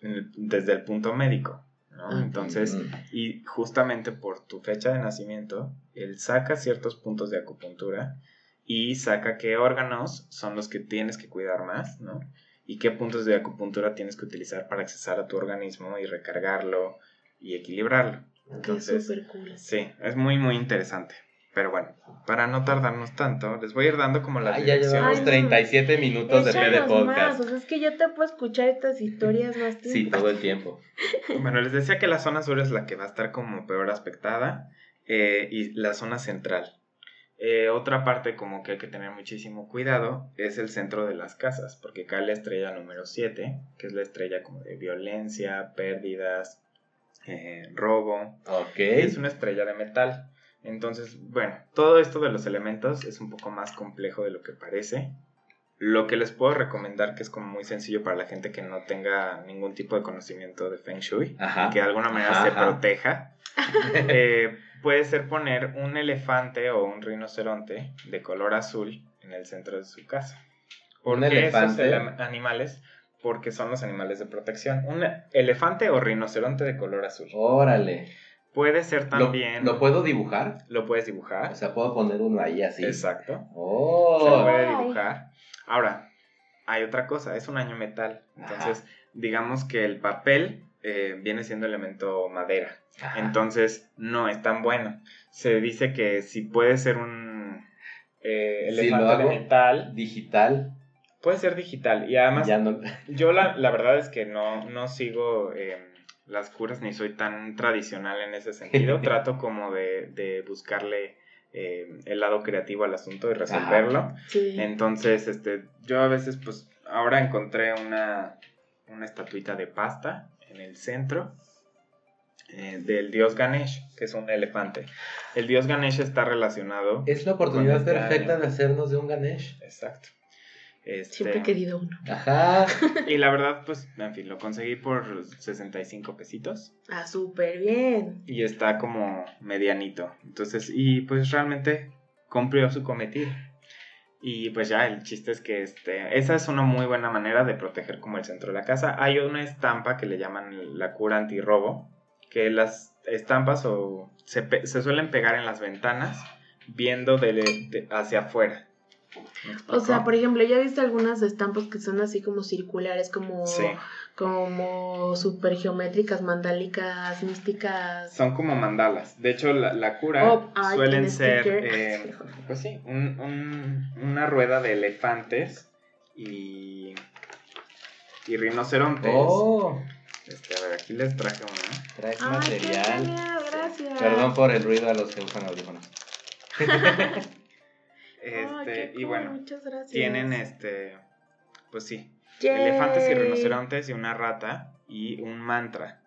desde el punto médico, ¿no? Entonces, y justamente por tu fecha de nacimiento, él saca ciertos puntos de acupuntura y saca qué órganos son los que tienes que cuidar más, ¿no? Y qué puntos de acupuntura tienes que utilizar para accesar a tu organismo y recargarlo y equilibrarlo. Entonces, cool. Sí, es muy, muy interesante. Pero bueno, para no tardarnos tanto, les voy a ir dando como las Ay, ya llevamos Ay, no. 37 minutos de P de Échanos más, podcast. o sea, es que yo te puedo escuchar estas historias más tiempo. Sí, todo el tiempo. Bueno, les decía que la zona sur es la que va a estar como peor aspectada eh, y la zona central. Eh, otra parte como que hay que tener muchísimo cuidado es el centro de las casas, porque cae la estrella número 7, que es la estrella como de violencia, pérdidas, eh, robo. Ok. Es una estrella de metal. Entonces, bueno, todo esto de los elementos es un poco más complejo de lo que parece. Lo que les puedo recomendar, que es como muy sencillo para la gente que no tenga ningún tipo de conocimiento de Feng Shui, Ajá. y que de alguna manera Ajá, se ajá. proteja, eh, puede ser poner un elefante o un rinoceronte de color azul en el centro de su casa. Un ¿Por qué esos animales? Porque son los animales de protección. Un elefante o rinoceronte de color azul. Órale. Puede ser ¿Lo, también... lo puedo dibujar? lo puedes dibujar. O sea, puedo poner uno ahí así. Exacto. Se Oh. puede Ay. dibujar. Ahora, hay otra cosa, es un año metal. Entonces, digamos que el papel eh, viene siendo elemento madera. Ajá. Entonces, no es tan bueno. Se dice que si puede ser un eh, Si elefante lo hago de metal, digital. puede ser digital. Y además, ya no. yo la, la verdad es que no, no sigo eh, las curas ni soy tan tradicional en ese sentido. Trato como de, de buscarle eh, el lado creativo al asunto y resolverlo. Sí. Entonces, este, yo a veces, pues, ahora encontré una, una estatuita de pasta en el centro eh, del dios Ganesh, que es un elefante. El dios Ganesh está relacionado. Es la oportunidad perfecta de hacernos de un Ganesh. Exacto. Este, Siempre he querido uno. Ajá. Y la verdad, pues, en fin, lo conseguí por 65 pesitos. Ah, súper bien. Y está como medianito. Entonces, y pues realmente cumplió su cometido. Y pues ya, el chiste es que este, esa es una muy buena manera de proteger como el centro de la casa. Hay una estampa que le llaman la cura antirrobo, que las estampas o se, se suelen pegar en las ventanas viendo de, hacia afuera. O sea, por ejemplo, ya he visto algunas estampas que son así como circulares, como, como super geométricas, mandálicas, místicas. Son como mandalas. De hecho, la, cura oh, suelen ser, eh, pues sí, un, una rueda de elefantes y, y rinocerontes. Oh. Este, a ver, aquí les traje una. Traes material. gracias. Perdón por el ruido a los que usan audífonos. este, y bueno, tienen este, pues sí, elefantes y rinocerontes y una rata y un mantra.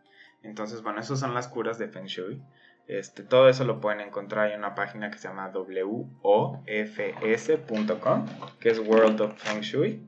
Entonces, bueno, esas son las curas de Feng Shui. Este, todo eso lo pueden encontrar en una página que se llama wofs.com, que es World of Feng Shui,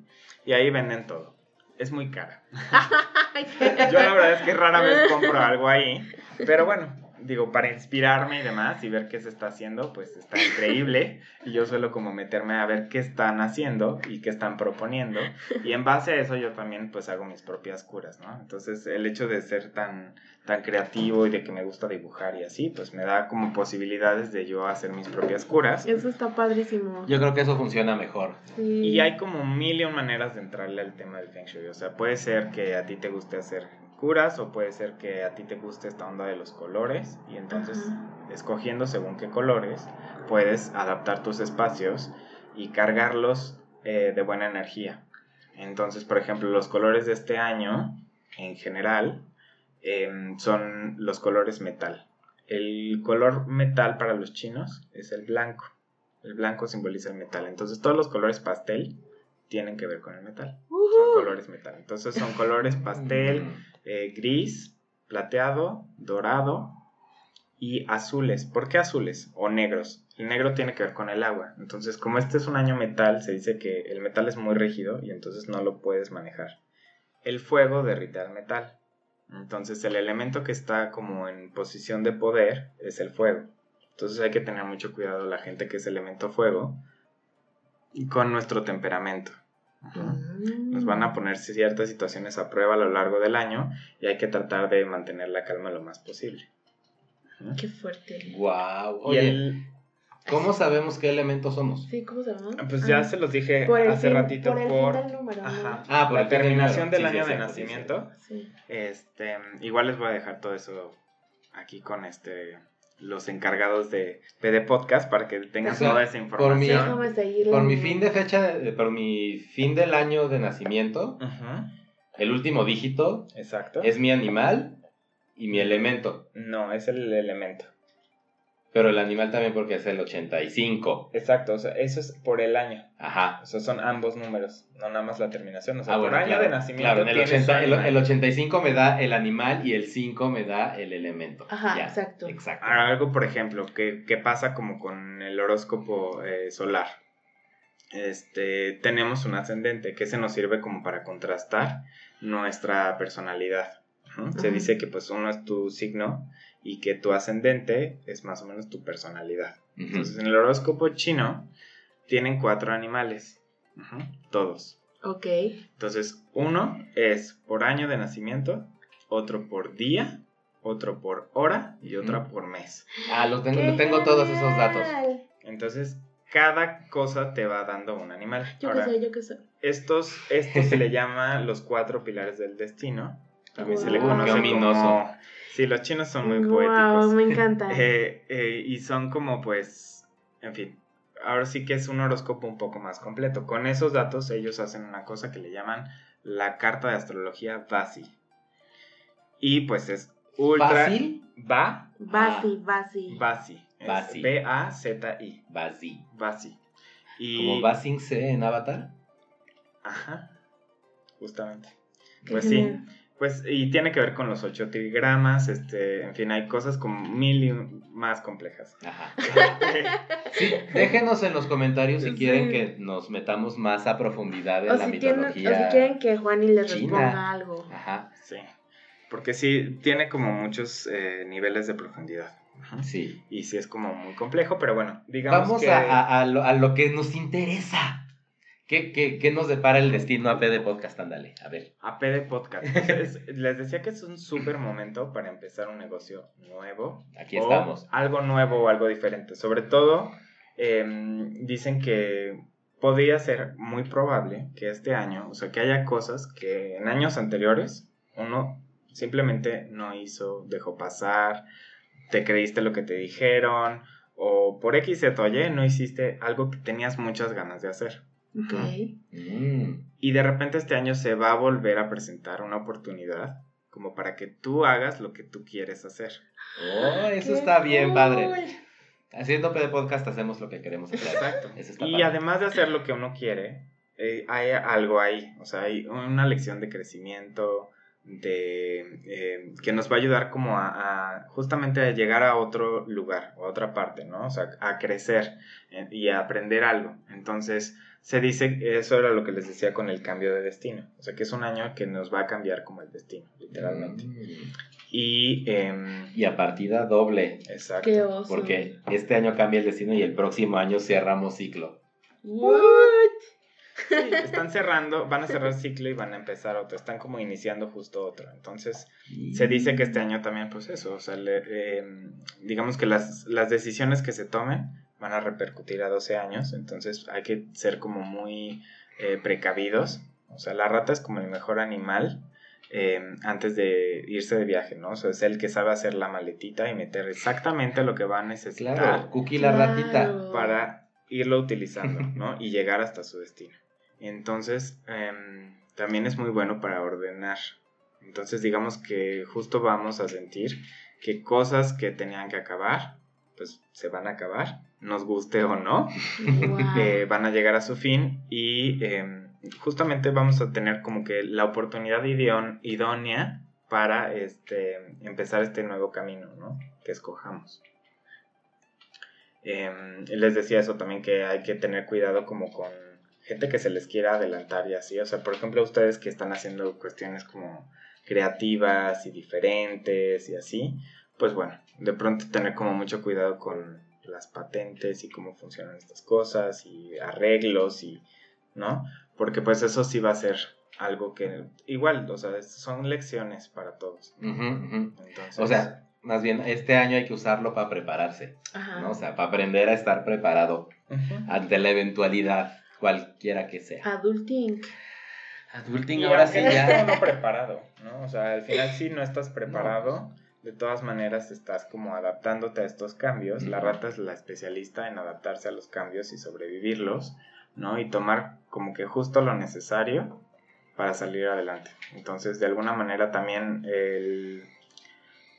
y ahí venden todo. Es muy cara. Yo la verdad es que rara vez compro algo ahí, pero bueno, digo, para inspirarme y demás y ver qué se está haciendo, pues está increíble. Y yo suelo como meterme a ver qué están haciendo y qué están proponiendo. Y en base a eso yo también pues hago mis propias curas, ¿no? Entonces el hecho de ser tan, tan creativo y de que me gusta dibujar y así, pues me da como posibilidades de yo hacer mis propias curas. Eso está padrísimo. Yo creo que eso funciona mejor. Y hay como mil y un maneras de entrarle al tema del Feng Shui. O sea, puede ser que a ti te guste hacer curas o puede ser que a ti te guste esta onda de los colores y entonces escogiendo según qué colores puedes adaptar tus espacios y cargarlos eh, de buena energía. Entonces, por ejemplo, los colores de este año en general em, son los colores metal. El color metal para los chinos es el blanco. El blanco simboliza el metal. Entonces todos los colores pastel tienen que ver con el metal. Son colores metal. Entonces son colores pastel, mm. Eh, gris, plateado, dorado y azules. ¿Por qué azules o negros? El negro tiene que ver con el agua. Entonces, como este es un año metal, se dice que el metal es muy rígido y entonces no lo puedes manejar. El fuego derrite al metal. Entonces, el elemento que está como en posición de poder es el fuego. Entonces hay que tener mucho cuidado la gente que es elemento fuego con nuestro temperamento. Nos van a poner ciertas situaciones a prueba a lo largo del año y hay que tratar de mantener la calma lo más posible. Qué fuerte. Wow. Oye, ¿cómo sabemos qué elementos somos? Sí, ¿cómo sabemos? Ah, pues ya ah. se los dije hace ratito por, ah, por la terminación del año de nacimiento. Este, igual les voy a dejar todo eso aquí con este los encargados de PD Podcast para que tengan toda esa información. Por mi, fin de fecha, por mi fin del año de nacimiento, el último dígito Exacto. es mi animal y mi elemento. No, es el elemento. Pero el animal también porque es el 85. Exacto, o sea, eso es por el año. Ajá. O sea, son ambos números, no nada más la terminación. O sea, ah, por año de nacimiento. Claro, el, el, 85 me da el animal y el 5 me da el elemento. Ajá, exacto. exacto. Algo, por ejemplo, que, que pasa como con el horóscopo eh, solar. Este, tenemos un ascendente que se nos sirve como para contrastar nuestra personalidad. Se dice que pues uno es tu signo y que tu ascendente es más o menos tu personalidad. Entonces, en el horóscopo chino tienen cuatro animales, todos. Ok. Entonces, uno es por año de nacimiento, otro por día, otro por hora y otra por mes. Ah, lo tengo, tengo todos esos datos. Entonces, cada cosa te va dando un animal. Yo qué sé, yo qué sé. Estos, estos se le llama los cuatro pilares del destino. También se le conoce como Sí, los chinos son muy wow, poéticos. me encanta. Eh, eh, y son como, pues, en fin, ahora sí que es un horóscopo un poco más completo. Con esos datos ellos hacen una cosa que le llaman la carta de astrología Basi. Y pues es ultra... ¿Basi? Va. Basi, Basi. Basi. Basi. B-A-Z-I. Basi. Basi. Y... ¿Como Basing C en Avatar? Ajá. Justamente. Pues sí. Pues, y tiene que ver con los ocho trigramas, este, en fin, hay cosas como mil y más complejas. Ajá. sí, déjenos en los comentarios si quieren que nos metamos más a profundidad en la mitología. o si quieren que Juani les responda algo. Ajá. Sí. Porque sí, tiene como muchos eh, niveles de profundidad. Sí. Y sí es como muy complejo, pero bueno, digamos Vamos a, a, lo, a lo que nos interesa ¿Qué, qué, qué nos depara el destino a P de Podcast? Ándale, a ver. A P de Podcast. Entonces, les decía que es un súper momento para empezar un negocio nuevo. Aquí o estamos. Algo nuevo o algo diferente. Sobre todo, em, dicen que podría ser muy probable que este año, o sea, que haya cosas que en años anteriores uno simplemente no hizo, dejó pasar, te creíste lo que te dijeron, o por X, o Y no hiciste algo que tenías muchas ganas de hacer. Ok. Mm. Y de repente este año se va a volver a presentar una oportunidad como para que tú hagas lo que tú quieres hacer. Oh, eso ¡Qué está bien, padre. Haciendo P de Podcast hacemos lo que queremos hacer. Exacto. Eso está Y padre. además de hacer lo que uno quiere, eh, hay algo ahí, o sea, hay una lección de crecimiento, de eh, que nos va a ayudar como a, a justamente a llegar a otro lugar o a otra parte, ¿no? O sea, a crecer eh, y a aprender algo. Entonces, se dice, eso era lo que les decía con el cambio de destino, o sea, que es un año que nos va a cambiar como el destino, literalmente. Mm. Y, em, Y a partida doble. exacto. Qué oso. Porque este año cambia el destino y el próximo año cerramos ciclo. What? Sí, están cerrando, van a cerrar ciclo y van a empezar otro, están como iniciando justo otro. Entonces, se dice que este año también, pues eso, o sea, le- eh, digamos que las, las decisiones que se tomen van a repercutir a 12 años, entonces hay que ser como muy eh, precavidos. O sea, la rata es como el mejor animal eh, antes de irse de viaje, ¿no? O sea, es el que sabe hacer la maletita y meter exactamente lo que va a necesitar Claro, Cookie la Claro. ratita. para irlo utilizando, ¿no? Y llegar hasta su destino. Entonces, em, también es muy bueno para ordenar. Entonces, digamos que justo vamos a sentir que cosas que tenían que acabar, pues se van a acabar, nos guste o no, Wow. eh, van a llegar a su fin y em, justamente vamos a tener como que la oportunidad idónea para este, empezar este nuevo camino, ¿no? Que escojamos. Em, les decía eso también que hay que tener cuidado como con gente que se les quiera adelantar y así. O sea, por ejemplo, ustedes que están haciendo cuestiones como creativas y diferentes y así, pues bueno, de pronto tener como mucho cuidado con las patentes y cómo funcionan estas cosas y arreglos y, ¿no? Porque pues eso sí va a ser algo que igual, o sea, son lecciones para todos. Entonces, O sea, más bien, este año hay que usarlo para prepararse, Ajá. ¿no? O sea, para aprender a estar preparado ante la eventualidad, cualquiera que sea. Adulting. Adulting Y ahora sí no ya. uno preparado, ¿no? O sea, al final si no estás preparado, de todas maneras estás como adaptándote a estos cambios. La rata es la especialista en adaptarse a los cambios y sobrevivirlos, ¿no? Y tomar como que justo lo necesario para salir adelante. Entonces, de alguna manera también el-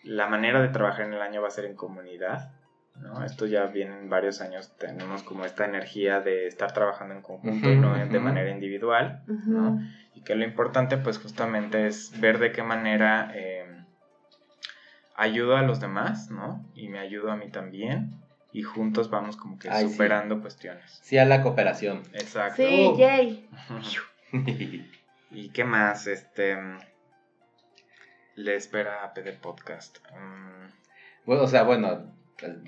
la manera de trabajar en el año va a ser en comunidad, ¿no? Esto ya viene en varios años, tenemos como esta energía de estar trabajando en conjunto y no de manera individual. ¿no? Y que lo importante pues justamente es ver de qué manera eh, ayudo a los demás, ¿no? Y me ayudo a mí también. Y juntos vamos como que Ay, sí. superando cuestiones. Sí a la cooperación. Exacto. Sí, Uh. yay. ¿Y qué más? Este le espera a PD Podcast. Mm, Bueno, o sea, bueno,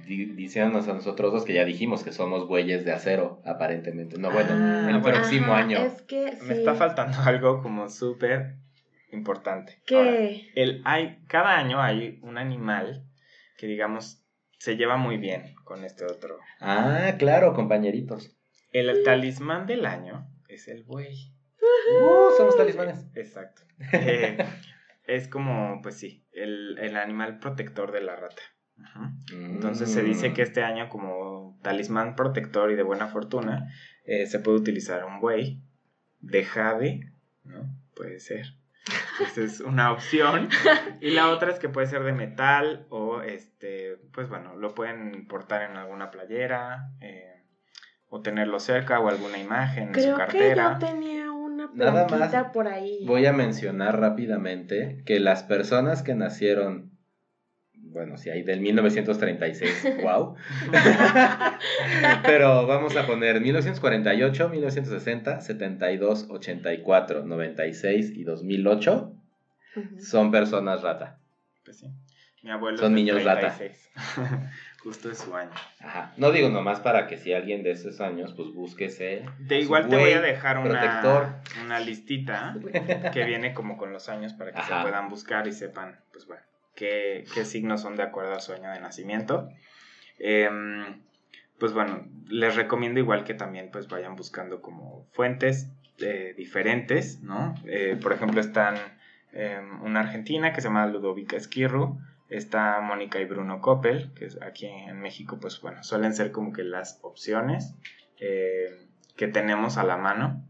di- diciéndonos a nosotros dos que ya dijimos que somos bueyes de acero, aparentemente. No, bueno, Ah, el bueno. próximo Ajá, año. Es que Me está faltando algo como súper importante. ¿Qué? Ahora, el, hay, cada año hay un animal que digamos se lleva muy bien con este otro. Ah, claro, compañeritos. El talismán del año es el buey. Uh, somos talismanes. Exacto. Eh, es como, pues sí, el, el animal protector de la rata. Entonces se dice Mm. que este año como talismán protector y de buena fortuna eh, se puede utilizar un buey de jade, ¿no? Puede ser. Esa es una opción. Y la otra es que puede ser de metal o este, pues bueno, lo pueden portar en alguna playera eh, o tenerlo cerca o alguna imagen en su Creo que cartera. yo tenía una Nada más por ahí. Voy a mencionar rápidamente que las personas que nacieron, bueno, si hay del 1936, wow. Pero vamos a poner 1948, 1960, 72, 84, 96 y 2008 Ujú. son personas rata. Pues sí. Mi abuelo Son es niños rata. 36. Justo de su año. Ajá. No digo nomás para que si alguien de esos años, pues búsquese. De igual te voy a dejar una, una listita que viene como con los años para que se puedan buscar y sepan, pues bueno, qué, qué signos son de acuerdo a su año de nacimiento. Em, pues bueno, les recomiendo igual que también pues vayan buscando como fuentes eh, diferentes, ¿no? Eh, por ejemplo, están em, una argentina que se llama Ludovica Esquirru, está Mónica y Bruno Coppel, que aquí en México, pues bueno, suelen ser como que las opciones eh, que tenemos a la mano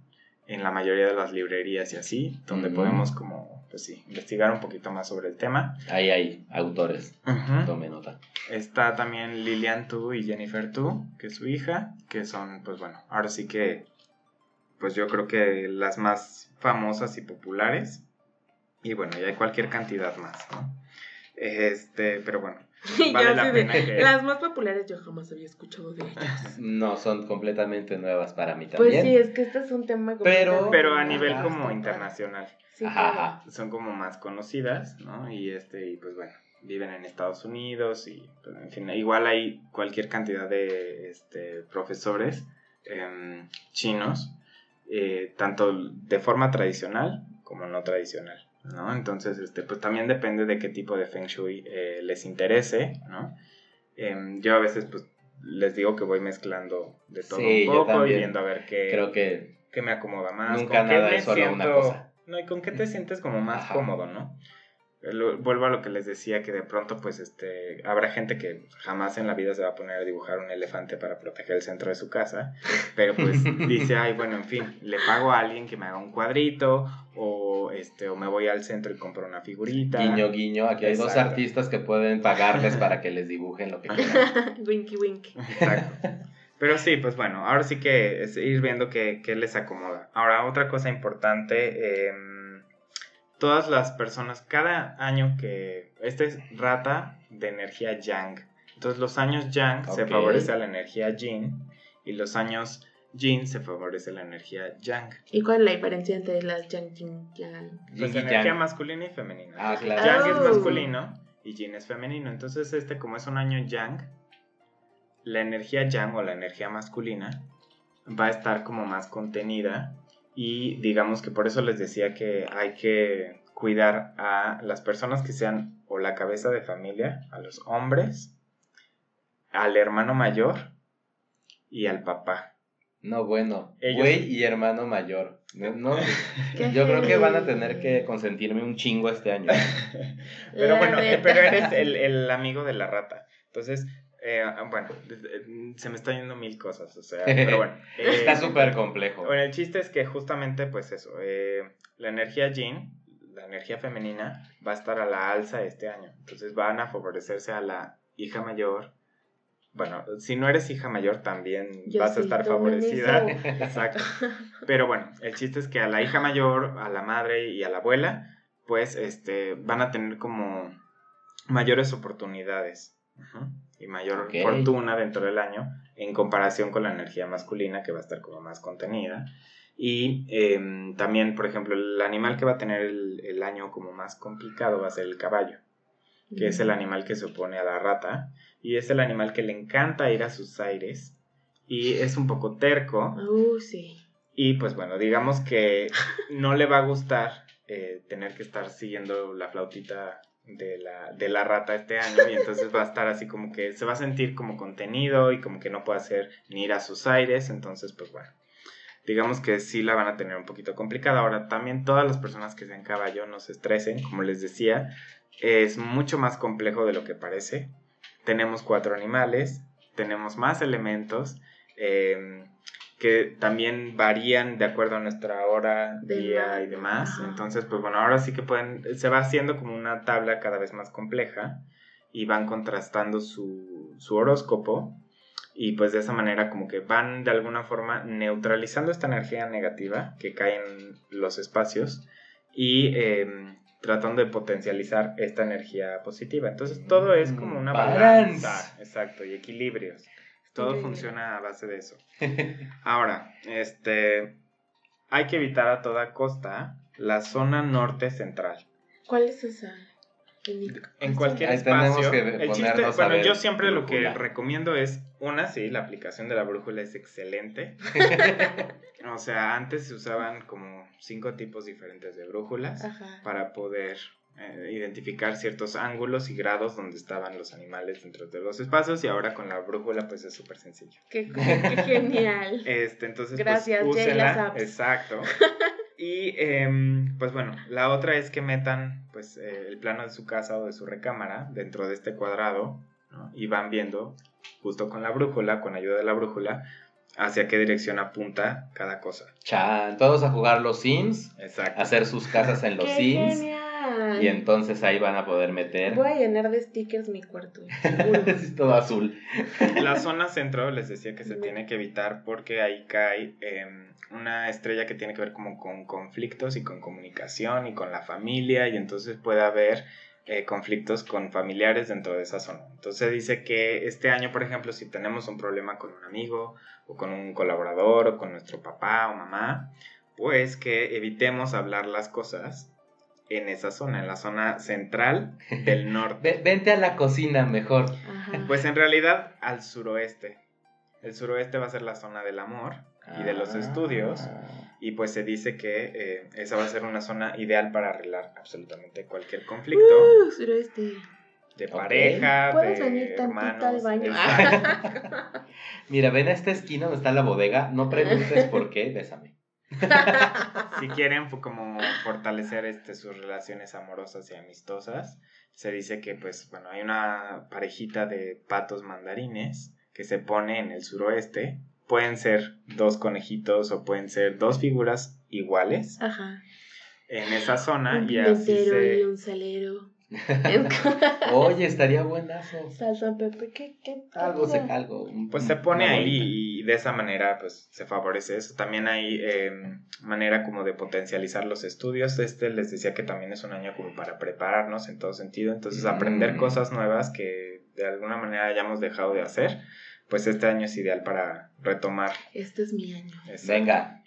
en la mayoría de las librerías y así, donde podemos como, pues sí, investigar un poquito más sobre el tema. Ahí hay autores, tome nota. Está también Lilian Tu y Jennifer Tu, que es su hija, que son, pues bueno, ahora sí que, pues yo creo que las más famosas y populares. Y bueno, y hay cualquier cantidad más, ¿no? Este, pero bueno. Vale la pena Las más populares yo jamás había escuchado de ellas. No, son completamente nuevas para mí también. Pues sí, es que este es un tema Pero, pero a nivel como internacional. Sí, Son como más conocidas, ¿no? Y este, y pues bueno, viven en Estados Unidos y, pues, en fin, igual hay cualquier cantidad de este, profesores em, chinos, eh, tanto de forma tradicional como no tradicional. ¿no? Entonces, este, pues también depende de qué tipo de Feng Shui eh, les interese, ¿no? Em, yo a veces, pues, les digo que voy mezclando de todo un poco y viendo a ver qué, creo que qué me acomoda más. Nunca nada es solo una cosa. No, y con qué te sientes como más cómodo, ¿no? vuelvo a lo que les decía, que de pronto pues este, habrá gente que jamás en la vida se va a poner a dibujar un elefante para proteger el centro de su casa, pero pues dice, ay, bueno, en fin, le pago a alguien que me haga un cuadrito o, este, o me voy al centro y compro una figurita. Guiño, guiño, aquí hay dos artistas que pueden pagarles para que les dibujen lo que quieran. winky, winky. Exacto. Pero sí, pues bueno, ahora sí que es ir viendo qué, qué les acomoda. Ahora, otra cosa importante, eh, todas las personas, cada año que, este es rata de energía yang. Entonces los años yang se favorece a la energía yin y los años yin se favorece la energía yang. ¿Y cuál es la diferencia entre las yang, yin, yang? Pues energía masculina y femenina. Ah, claro. Yang es oh. masculino y yin es femenino. Entonces este como es un año yang, la energía yang o la energía masculina va a estar como más contenida y digamos que por eso les decía que hay que cuidar a las personas que sean o la cabeza de familia, a los hombres, al hermano mayor y al papá. No, bueno, güey y hermano mayor. No, yo creo que van a tener que consentirme un chingo este año. pero bueno, pero eres el, el amigo de la rata. Entonces, eh, bueno, se me están yendo mil cosas, o sea, pero bueno. Está eh, súper complejo. Bueno, el chiste es que justamente, pues eso, eh, la energía yin, la energía femenina, va a estar a la alza este año. Entonces van a favorecerse a la hija mayor. Bueno, si no eres hija mayor también vas a estar favorecida. Exacto. Pero bueno, el chiste es que a la hija mayor, a la madre y a la abuela, pues este, van a tener como mayores oportunidades y mayor fortuna dentro del año en comparación con la energía masculina que va a estar como más contenida. Y em, también, por ejemplo, el animal que va a tener el, año como más complicado va a ser el caballo, que es el animal que se opone a la rata y es el animal que le encanta ir a sus aires y es un poco terco. Uh, sí. Y pues bueno, digamos que no le va a gustar eh, tener que estar siguiendo la flautita de la, de la rata este año y entonces va a estar así como que se va a sentir como contenido y como que no puede hacer ni ir a sus aires, entonces pues bueno, digamos que sí la van a tener un poquito complicada. Ahora también todas las personas que sean caballo no se estresen, como les decía, es mucho más complejo de lo que parece. Tenemos cuatro animales, tenemos más elementos. Eh, que también varían de acuerdo a nuestra hora, día y demás. Entonces, pues bueno, ahora sí que pueden, se va haciendo como una tabla cada vez más compleja y van contrastando su, su horóscopo y pues de esa manera como que van de alguna forma neutralizando esta energía negativa que cae en los espacios y em, tratando de potencializar esta energía positiva. Entonces todo es como una balanza, exacto, y equilibrios. Todo funciona a base de eso. Ahora, este, hay que evitar a toda costa la zona norte central. ¿Cuál es esa? En cualquier Ahí espacio. El chiste, bueno, yo siempre lo que recomiendo es, una, sí, la aplicación de la brújula es excelente. o sea, antes se usaban como cinco tipos diferentes de brújulas Ajá. para poder eh, identificar ciertos ángulos y grados donde estaban los animales dentro de los espacios y ahora con la brújula pues es súper sencillo. Qué, qué genial. Este, entonces, Gracias, pues, Jay, úsenla. las apps. Exacto. Y, em, pues bueno, la otra es que metan, pues, eh, el plano de su casa o de su recámara dentro de este cuadrado, ¿no? Y van viendo, justo con la brújula, con ayuda de la brújula, hacia qué dirección apunta cada cosa. Chan, todos a jugar los Sims, Exacto. a hacer sus casas en los Qué Sims. genial. Y entonces ahí van a poder meter Voy a llenar de stickers mi cuarto. seguro. Es todo azul. La zona centro les decía que se tiene que evitar porque ahí cae em, una estrella que tiene que ver como con conflictos y con comunicación y con la familia y entonces puede haber eh, conflictos con familiares dentro de esa zona. Entonces dice que este año, por ejemplo, si tenemos un problema con un amigo o con un colaborador o con nuestro papá o mamá, pues que evitemos hablar las cosas en esa zona, en la zona central del norte. Ve- vente a la cocina mejor. Ajá. Pues en realidad al suroeste. El suroeste va a ser la zona del amor y de los Ah. estudios. Y pues se dice que eh, esa va a ser una zona ideal para arreglar absolutamente cualquier conflicto Uh, suroeste. de pareja, ¿Puedes de venir tantito hermanos. al baño? Mira, ven a esta esquina donde está la bodega. No preguntes por qué, bésame. Si quieren como fortalecer este, sus relaciones amorosas y amistosas, se dice que pues bueno, hay una parejita de patos mandarines que se pone en el suroeste. Pueden ser dos conejitos o pueden ser dos figuras iguales Ajá. en esa zona Un y así pimentero y se... un salero. Oye, estaría buenazo. Salsa Pepe, ¿qué? qué Algo se algo. Pues se pone ahí bolita. y de esa manera pues se favorece eso. También hay eh, manera como de potencializar los estudios. Este les decía que también es un año como para prepararnos en todo sentido. Entonces aprender Mm. cosas nuevas que de alguna manera hayamos dejado de hacer. Pues este año es ideal para retomar Este es mi año. Venga.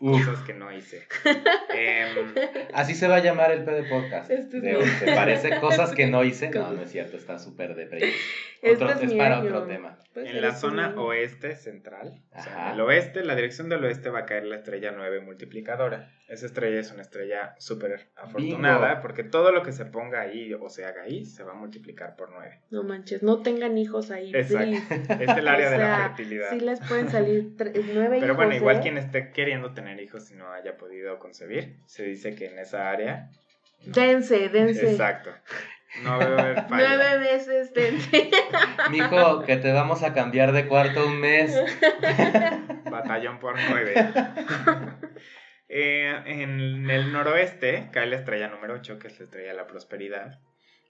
Uf, cosas que no hice. Em, así se va a llamar el PD Podcast. Este es De- mi- ¿Te parece cosas que no hice? No, no es cierto, está súper deprimido. Este Otro, es es mi para año. otro tema. Pues en la eres zona un- oeste central, o sea, Ajá. en el oeste, la dirección del oeste va a caer la estrella 9 multiplicadora. Esa estrella es una estrella súper afortunada Bingo. porque todo lo que se ponga ahí o se haga ahí se va a multiplicar por 9. No manches, no tengan hijos ahí. Exacto. please. Es el área O de la fertilidad. Sí les pueden salir nueve Pero hijos. bueno, igual ¿eh? quien esté queriendo tener hijos y no haya podido concebir, se dice que en esa área... Dense, dense. Exacto. No fallo. Nueve veces dense. Mijo, que te vamos a cambiar de cuarto un mes. Batallón por 9. en el noroeste cae la estrella número 8, que es la estrella de la prosperidad.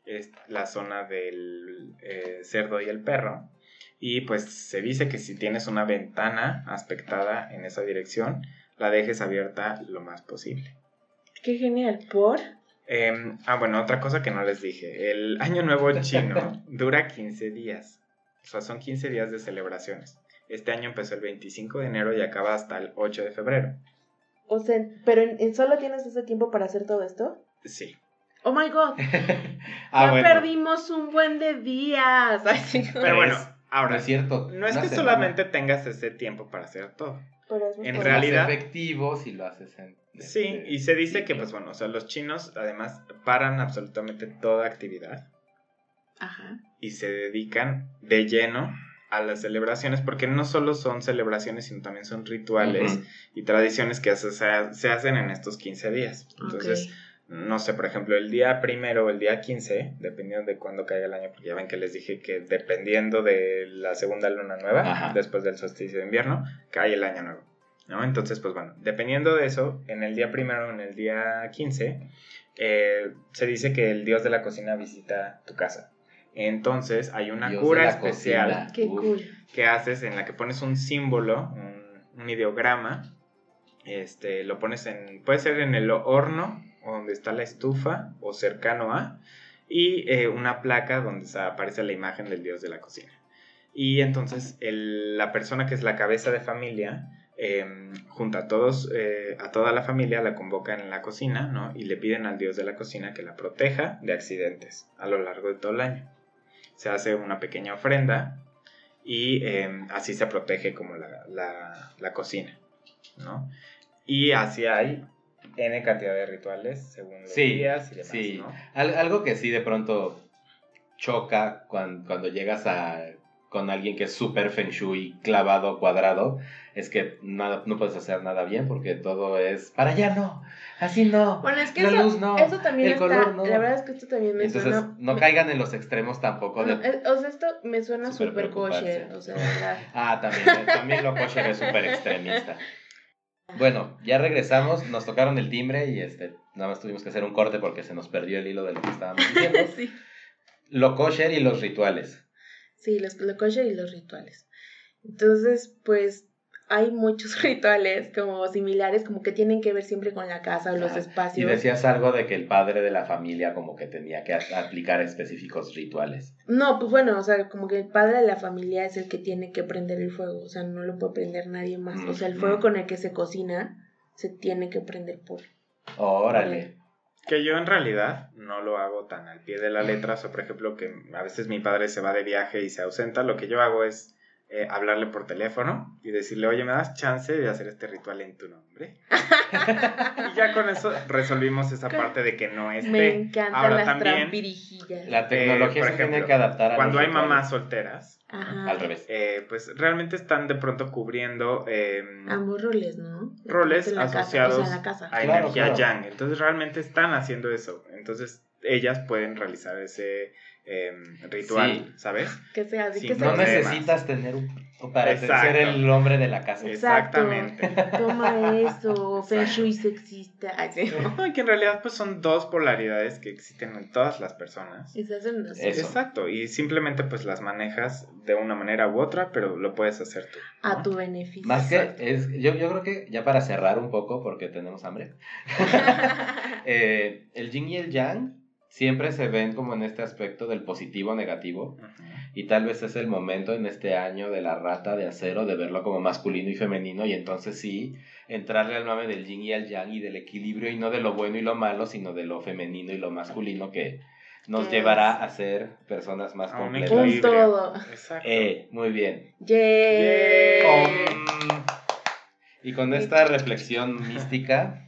Es la zona del eh, cerdo y el perro. Y pues se dice que si tienes una ventana aspectada en esa dirección, la dejes abierta lo más posible. Qué genial. ¿Por? Em, ah, bueno, otra cosa que no les dije. El año nuevo chino dura 15 días. O sea, son 15 días de celebraciones. Este año empezó el 25 de enero y acaba hasta el 8 de febrero. O sea, ¿pero en, en solo tienes ese tiempo para hacer todo esto? Sí. Oh my god, Ah, ya bueno. perdimos un buen de días. Ay, sí, Pero bueno, es- ahora, No es cierto. no es que semana. solamente tengas ese tiempo para hacer todo. pero es muy En Es padre. más realidad- efectivo si lo haces en. Sí, este, y se dice que, pues bueno, o sea, los chinos además paran absolutamente toda actividad Ajá. y se dedican de lleno a las celebraciones, porque no solo son celebraciones, sino también son rituales y tradiciones que se, se hacen en estos 15 días. Entonces, no sé, por ejemplo, el día primero o el día 15, dependiendo de cuándo caiga el año, porque ya ven que les dije que dependiendo de la segunda luna nueva, Ajá. después del solsticio de invierno, cae el año nuevo. ¿no? Entonces, pues bueno, dependiendo de eso, en el día primero o en el día 15, eh, se dice que el dios de la cocina visita tu casa. Entonces, hay una Dios cura especial cool. que haces en la que pones un símbolo, un, un ideograma, este, lo pones en, puede ser en el horno, o donde está la estufa, o cercano a, y eh, una placa donde se aparece la imagen del dios de la cocina. Y entonces el- la persona que es la cabeza de familia em, junta a todos, eh, a toda la familia, la convocan en la cocina, ¿no? Y le piden al dios de la cocina que la proteja de accidentes a lo largo de todo el año. Se hace una pequeña ofrenda y em, así se protege como la, cocina, ¿no? Y así hay N cantidad de rituales según los días y demás, sí. algo que sí de pronto choca cuando, cuando llegas a con alguien que es súper feng shui, clavado, cuadrado, es que nada, no puedes hacer nada bien porque todo es para allá no, así no. Bueno, es que la eso, luz no, eso también el color no. La verdad es que esto también me Entonces, suena. No caigan en los extremos tampoco. o sea, esto me suena súper kosher. O sea, ah, también, también lo kosher es súper extremista. Bueno, ya regresamos, nos tocaron el timbre y este, nada más tuvimos que hacer un corte porque se nos perdió el hilo de lo que estábamos diciendo. sí. Lo kosher y los rituales. Sí, los, lo kosher y los rituales. Entonces, pues hay muchos rituales como similares, como que tienen que ver siempre con la casa o los espacios. Y decías algo de que el padre de la familia como que tenía que aplicar específicos rituales. No, pues bueno, o sea, como que el padre de la familia es el que tiene que prender el fuego, o sea, no lo puede prender nadie más. o sea, el fuego con el que se cocina se tiene que prender por... Órale. Que yo en realidad no lo hago tan al pie de la letra. O por ejemplo, que a veces mi padre se va de viaje y se ausenta. Lo que yo hago es eh, hablarle por teléfono y decirle, oye, ¿me das chance de hacer este ritual en tu nombre? y ya con eso resolvimos esa parte de que no esté. Me encantan Ahora, las también, La tecnología se tiene que adaptar a Cuando hay mamás solteras, al revés. Eh, pues realmente están de pronto cubriendo eh, ambos roles, ¿no? Roles asociados a energía yang. Entonces realmente están haciendo eso. Entonces ellas pueden realizar ese Em, ritual, ¿sabes? Que sea así, que No necesitas tener un para ser el hombre de la casa. Exactamente. Toma eso, feng shui sexista. que en realidad pues son dos polaridades que existen en todas las personas. Exacto, y simplemente pues las manejas de una manera u otra, pero lo puedes hacer tú. A tu beneficio. Más que es, yo, yo creo que ya para cerrar un poco, porque tenemos hambre, eh, el yin y el yang siempre se ven como en este aspecto del positivo negativo y tal vez es el momento en este año de la rata de acero de verlo como masculino y femenino y entonces sí entrarle al mame del yin y al yang y del equilibrio y no de lo bueno y lo malo sino de lo femenino y lo masculino que nos llevará a ser personas más completas. Un todo. Exacto. Eh, muy bien. y con esta reflexión mística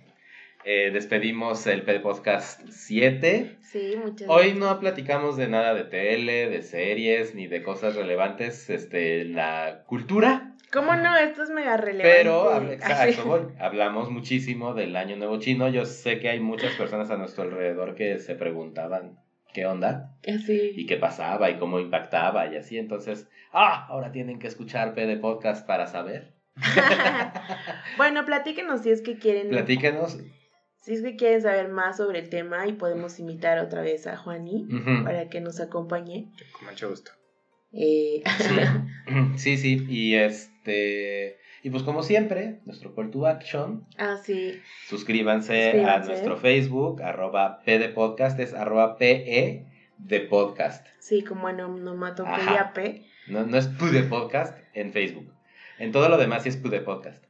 eh, despedimos el Podcast 7. Sí, muchas Hoy no platicamos de nada de tele, de series, ni de cosas relevantes, este, la cultura. ¿Cómo no? Esto es mega relevante. Pero, exacto, hablamos muchísimo del Año Nuevo Chino. Yo sé que hay muchas personas a nuestro alrededor que se preguntaban qué onda así. y qué pasaba y cómo impactaba y así. Entonces, ah, ahora tienen que escuchar PD Podcast para saber. bueno, platíquenos si es que quieren. Platíquenos si es que quieren saber más sobre el tema y podemos invitar otra vez a Juani para que nos acompañe. Con mucho gusto. Eh... Sí. sí, y este... Y pues como siempre, nuestro call to action. Ah, sí. Suscríbanse, a nuestro Facebook, arroba P de podcast, es arroba PE de podcast. Sí, como en onomatopeya P. No, no es P de podcast en Facebook. En todo lo demás sí es P de podcast.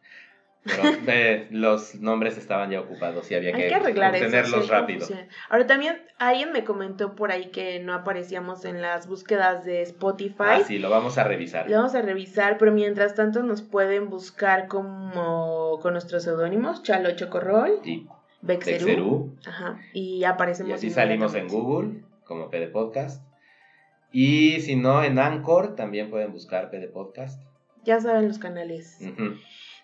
Pero eh, los nombres estaban ya ocupados y había que, tenerlos rápido. Ahora también alguien me comentó por ahí que no aparecíamos en las búsquedas de Spotify. Ah, sí, lo vamos a revisar. Lo vamos a revisar, pero mientras tanto nos pueden buscar como con nuestros seudónimos, Chalo Chocorrol y Bexerú. Ajá, y aparecemos. Y así salimos en Google como PD Podcast. Y si no, en Anchor también pueden buscar PD Podcast. Ya saben los canales.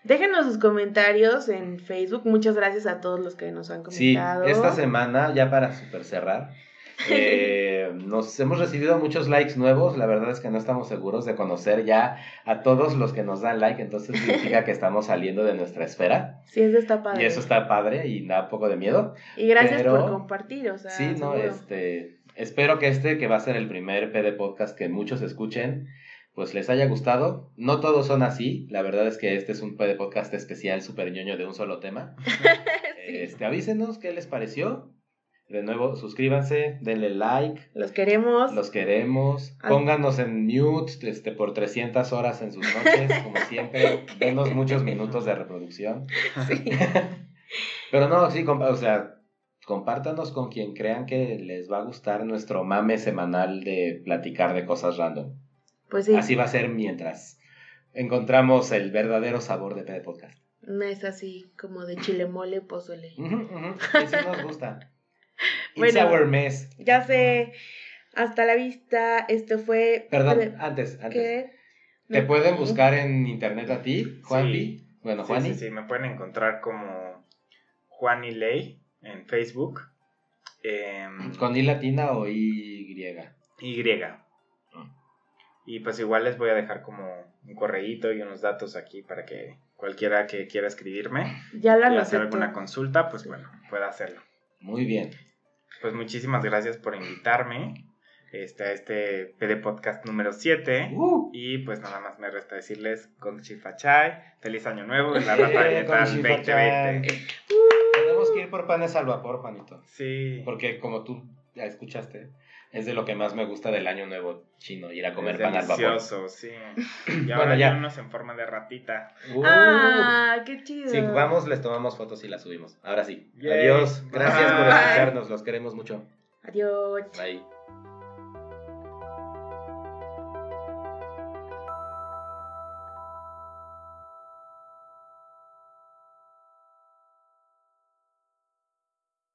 Déjenos sus comentarios en Facebook. Muchas gracias a todos los que nos han comentado. Sí, esta semana, ya para super cerrar, eh, nos hemos recibido muchos likes nuevos. La verdad es que no estamos seguros de conocer ya a todos los que nos dan like. Entonces significa que estamos saliendo de nuestra esfera. Sí, eso está padre. Y eso está padre y da un poco de miedo. Y gracias por compartir. O sea, sí, no, este. Espero que este, que va a ser el primer PD podcast que muchos escuchen, pues les haya gustado. No todos son así. La verdad es que este es un podcast especial super ñoño de un solo tema. este, avísenos qué les pareció. De nuevo, suscríbanse, denle like. Los queremos. Los queremos. Pónganos en mute este, por 300 horas en sus noches, como siempre. Denos muchos minutos de reproducción. Sí. Pero no, sí, o sea, compártanos con quien crean que les va a gustar nuestro mame semanal de platicar de cosas random. Pues sí. Así va a ser mientras encontramos el verdadero sabor de PD Podcast. No es así como de chile mole pozole. Uh nos gusta. bueno, mes. Ya sé. Hasta la vista. Esto fue. Perdón, antes, antes. ¿Te pueden buscar en internet a ti, Juanpi? Bueno, Juani. Sí, sí, me pueden encontrar como Juani Ley en Facebook. Em, ¿Con I latina o Y? Y. Ah. Y pues igual les voy a dejar como un correíto y unos datos aquí para que cualquiera que quiera escribirme ya la y hacer alguna consulta, pues bueno, pueda hacerlo. Muy bien. Pues muchísimas gracias por invitarme este, a este PD Podcast número 7. Uh. Y pues nada más me resta decirles con Chifachay, feliz año nuevo en la Rata 2020. Tenemos que ir por panes al vapor, Juanito. Sí. Porque como tú ya escuchaste, es de lo que más me gusta del año nuevo chino, ir a comer pan al vapor. sí. Y ahora ya unos en forma de ratita. Uh. ah, qué chido. Sí, vamos, les tomamos fotos y las subimos. Ahora sí. Adiós. Gracias por escucharnos, los queremos mucho. Adiós. Bye.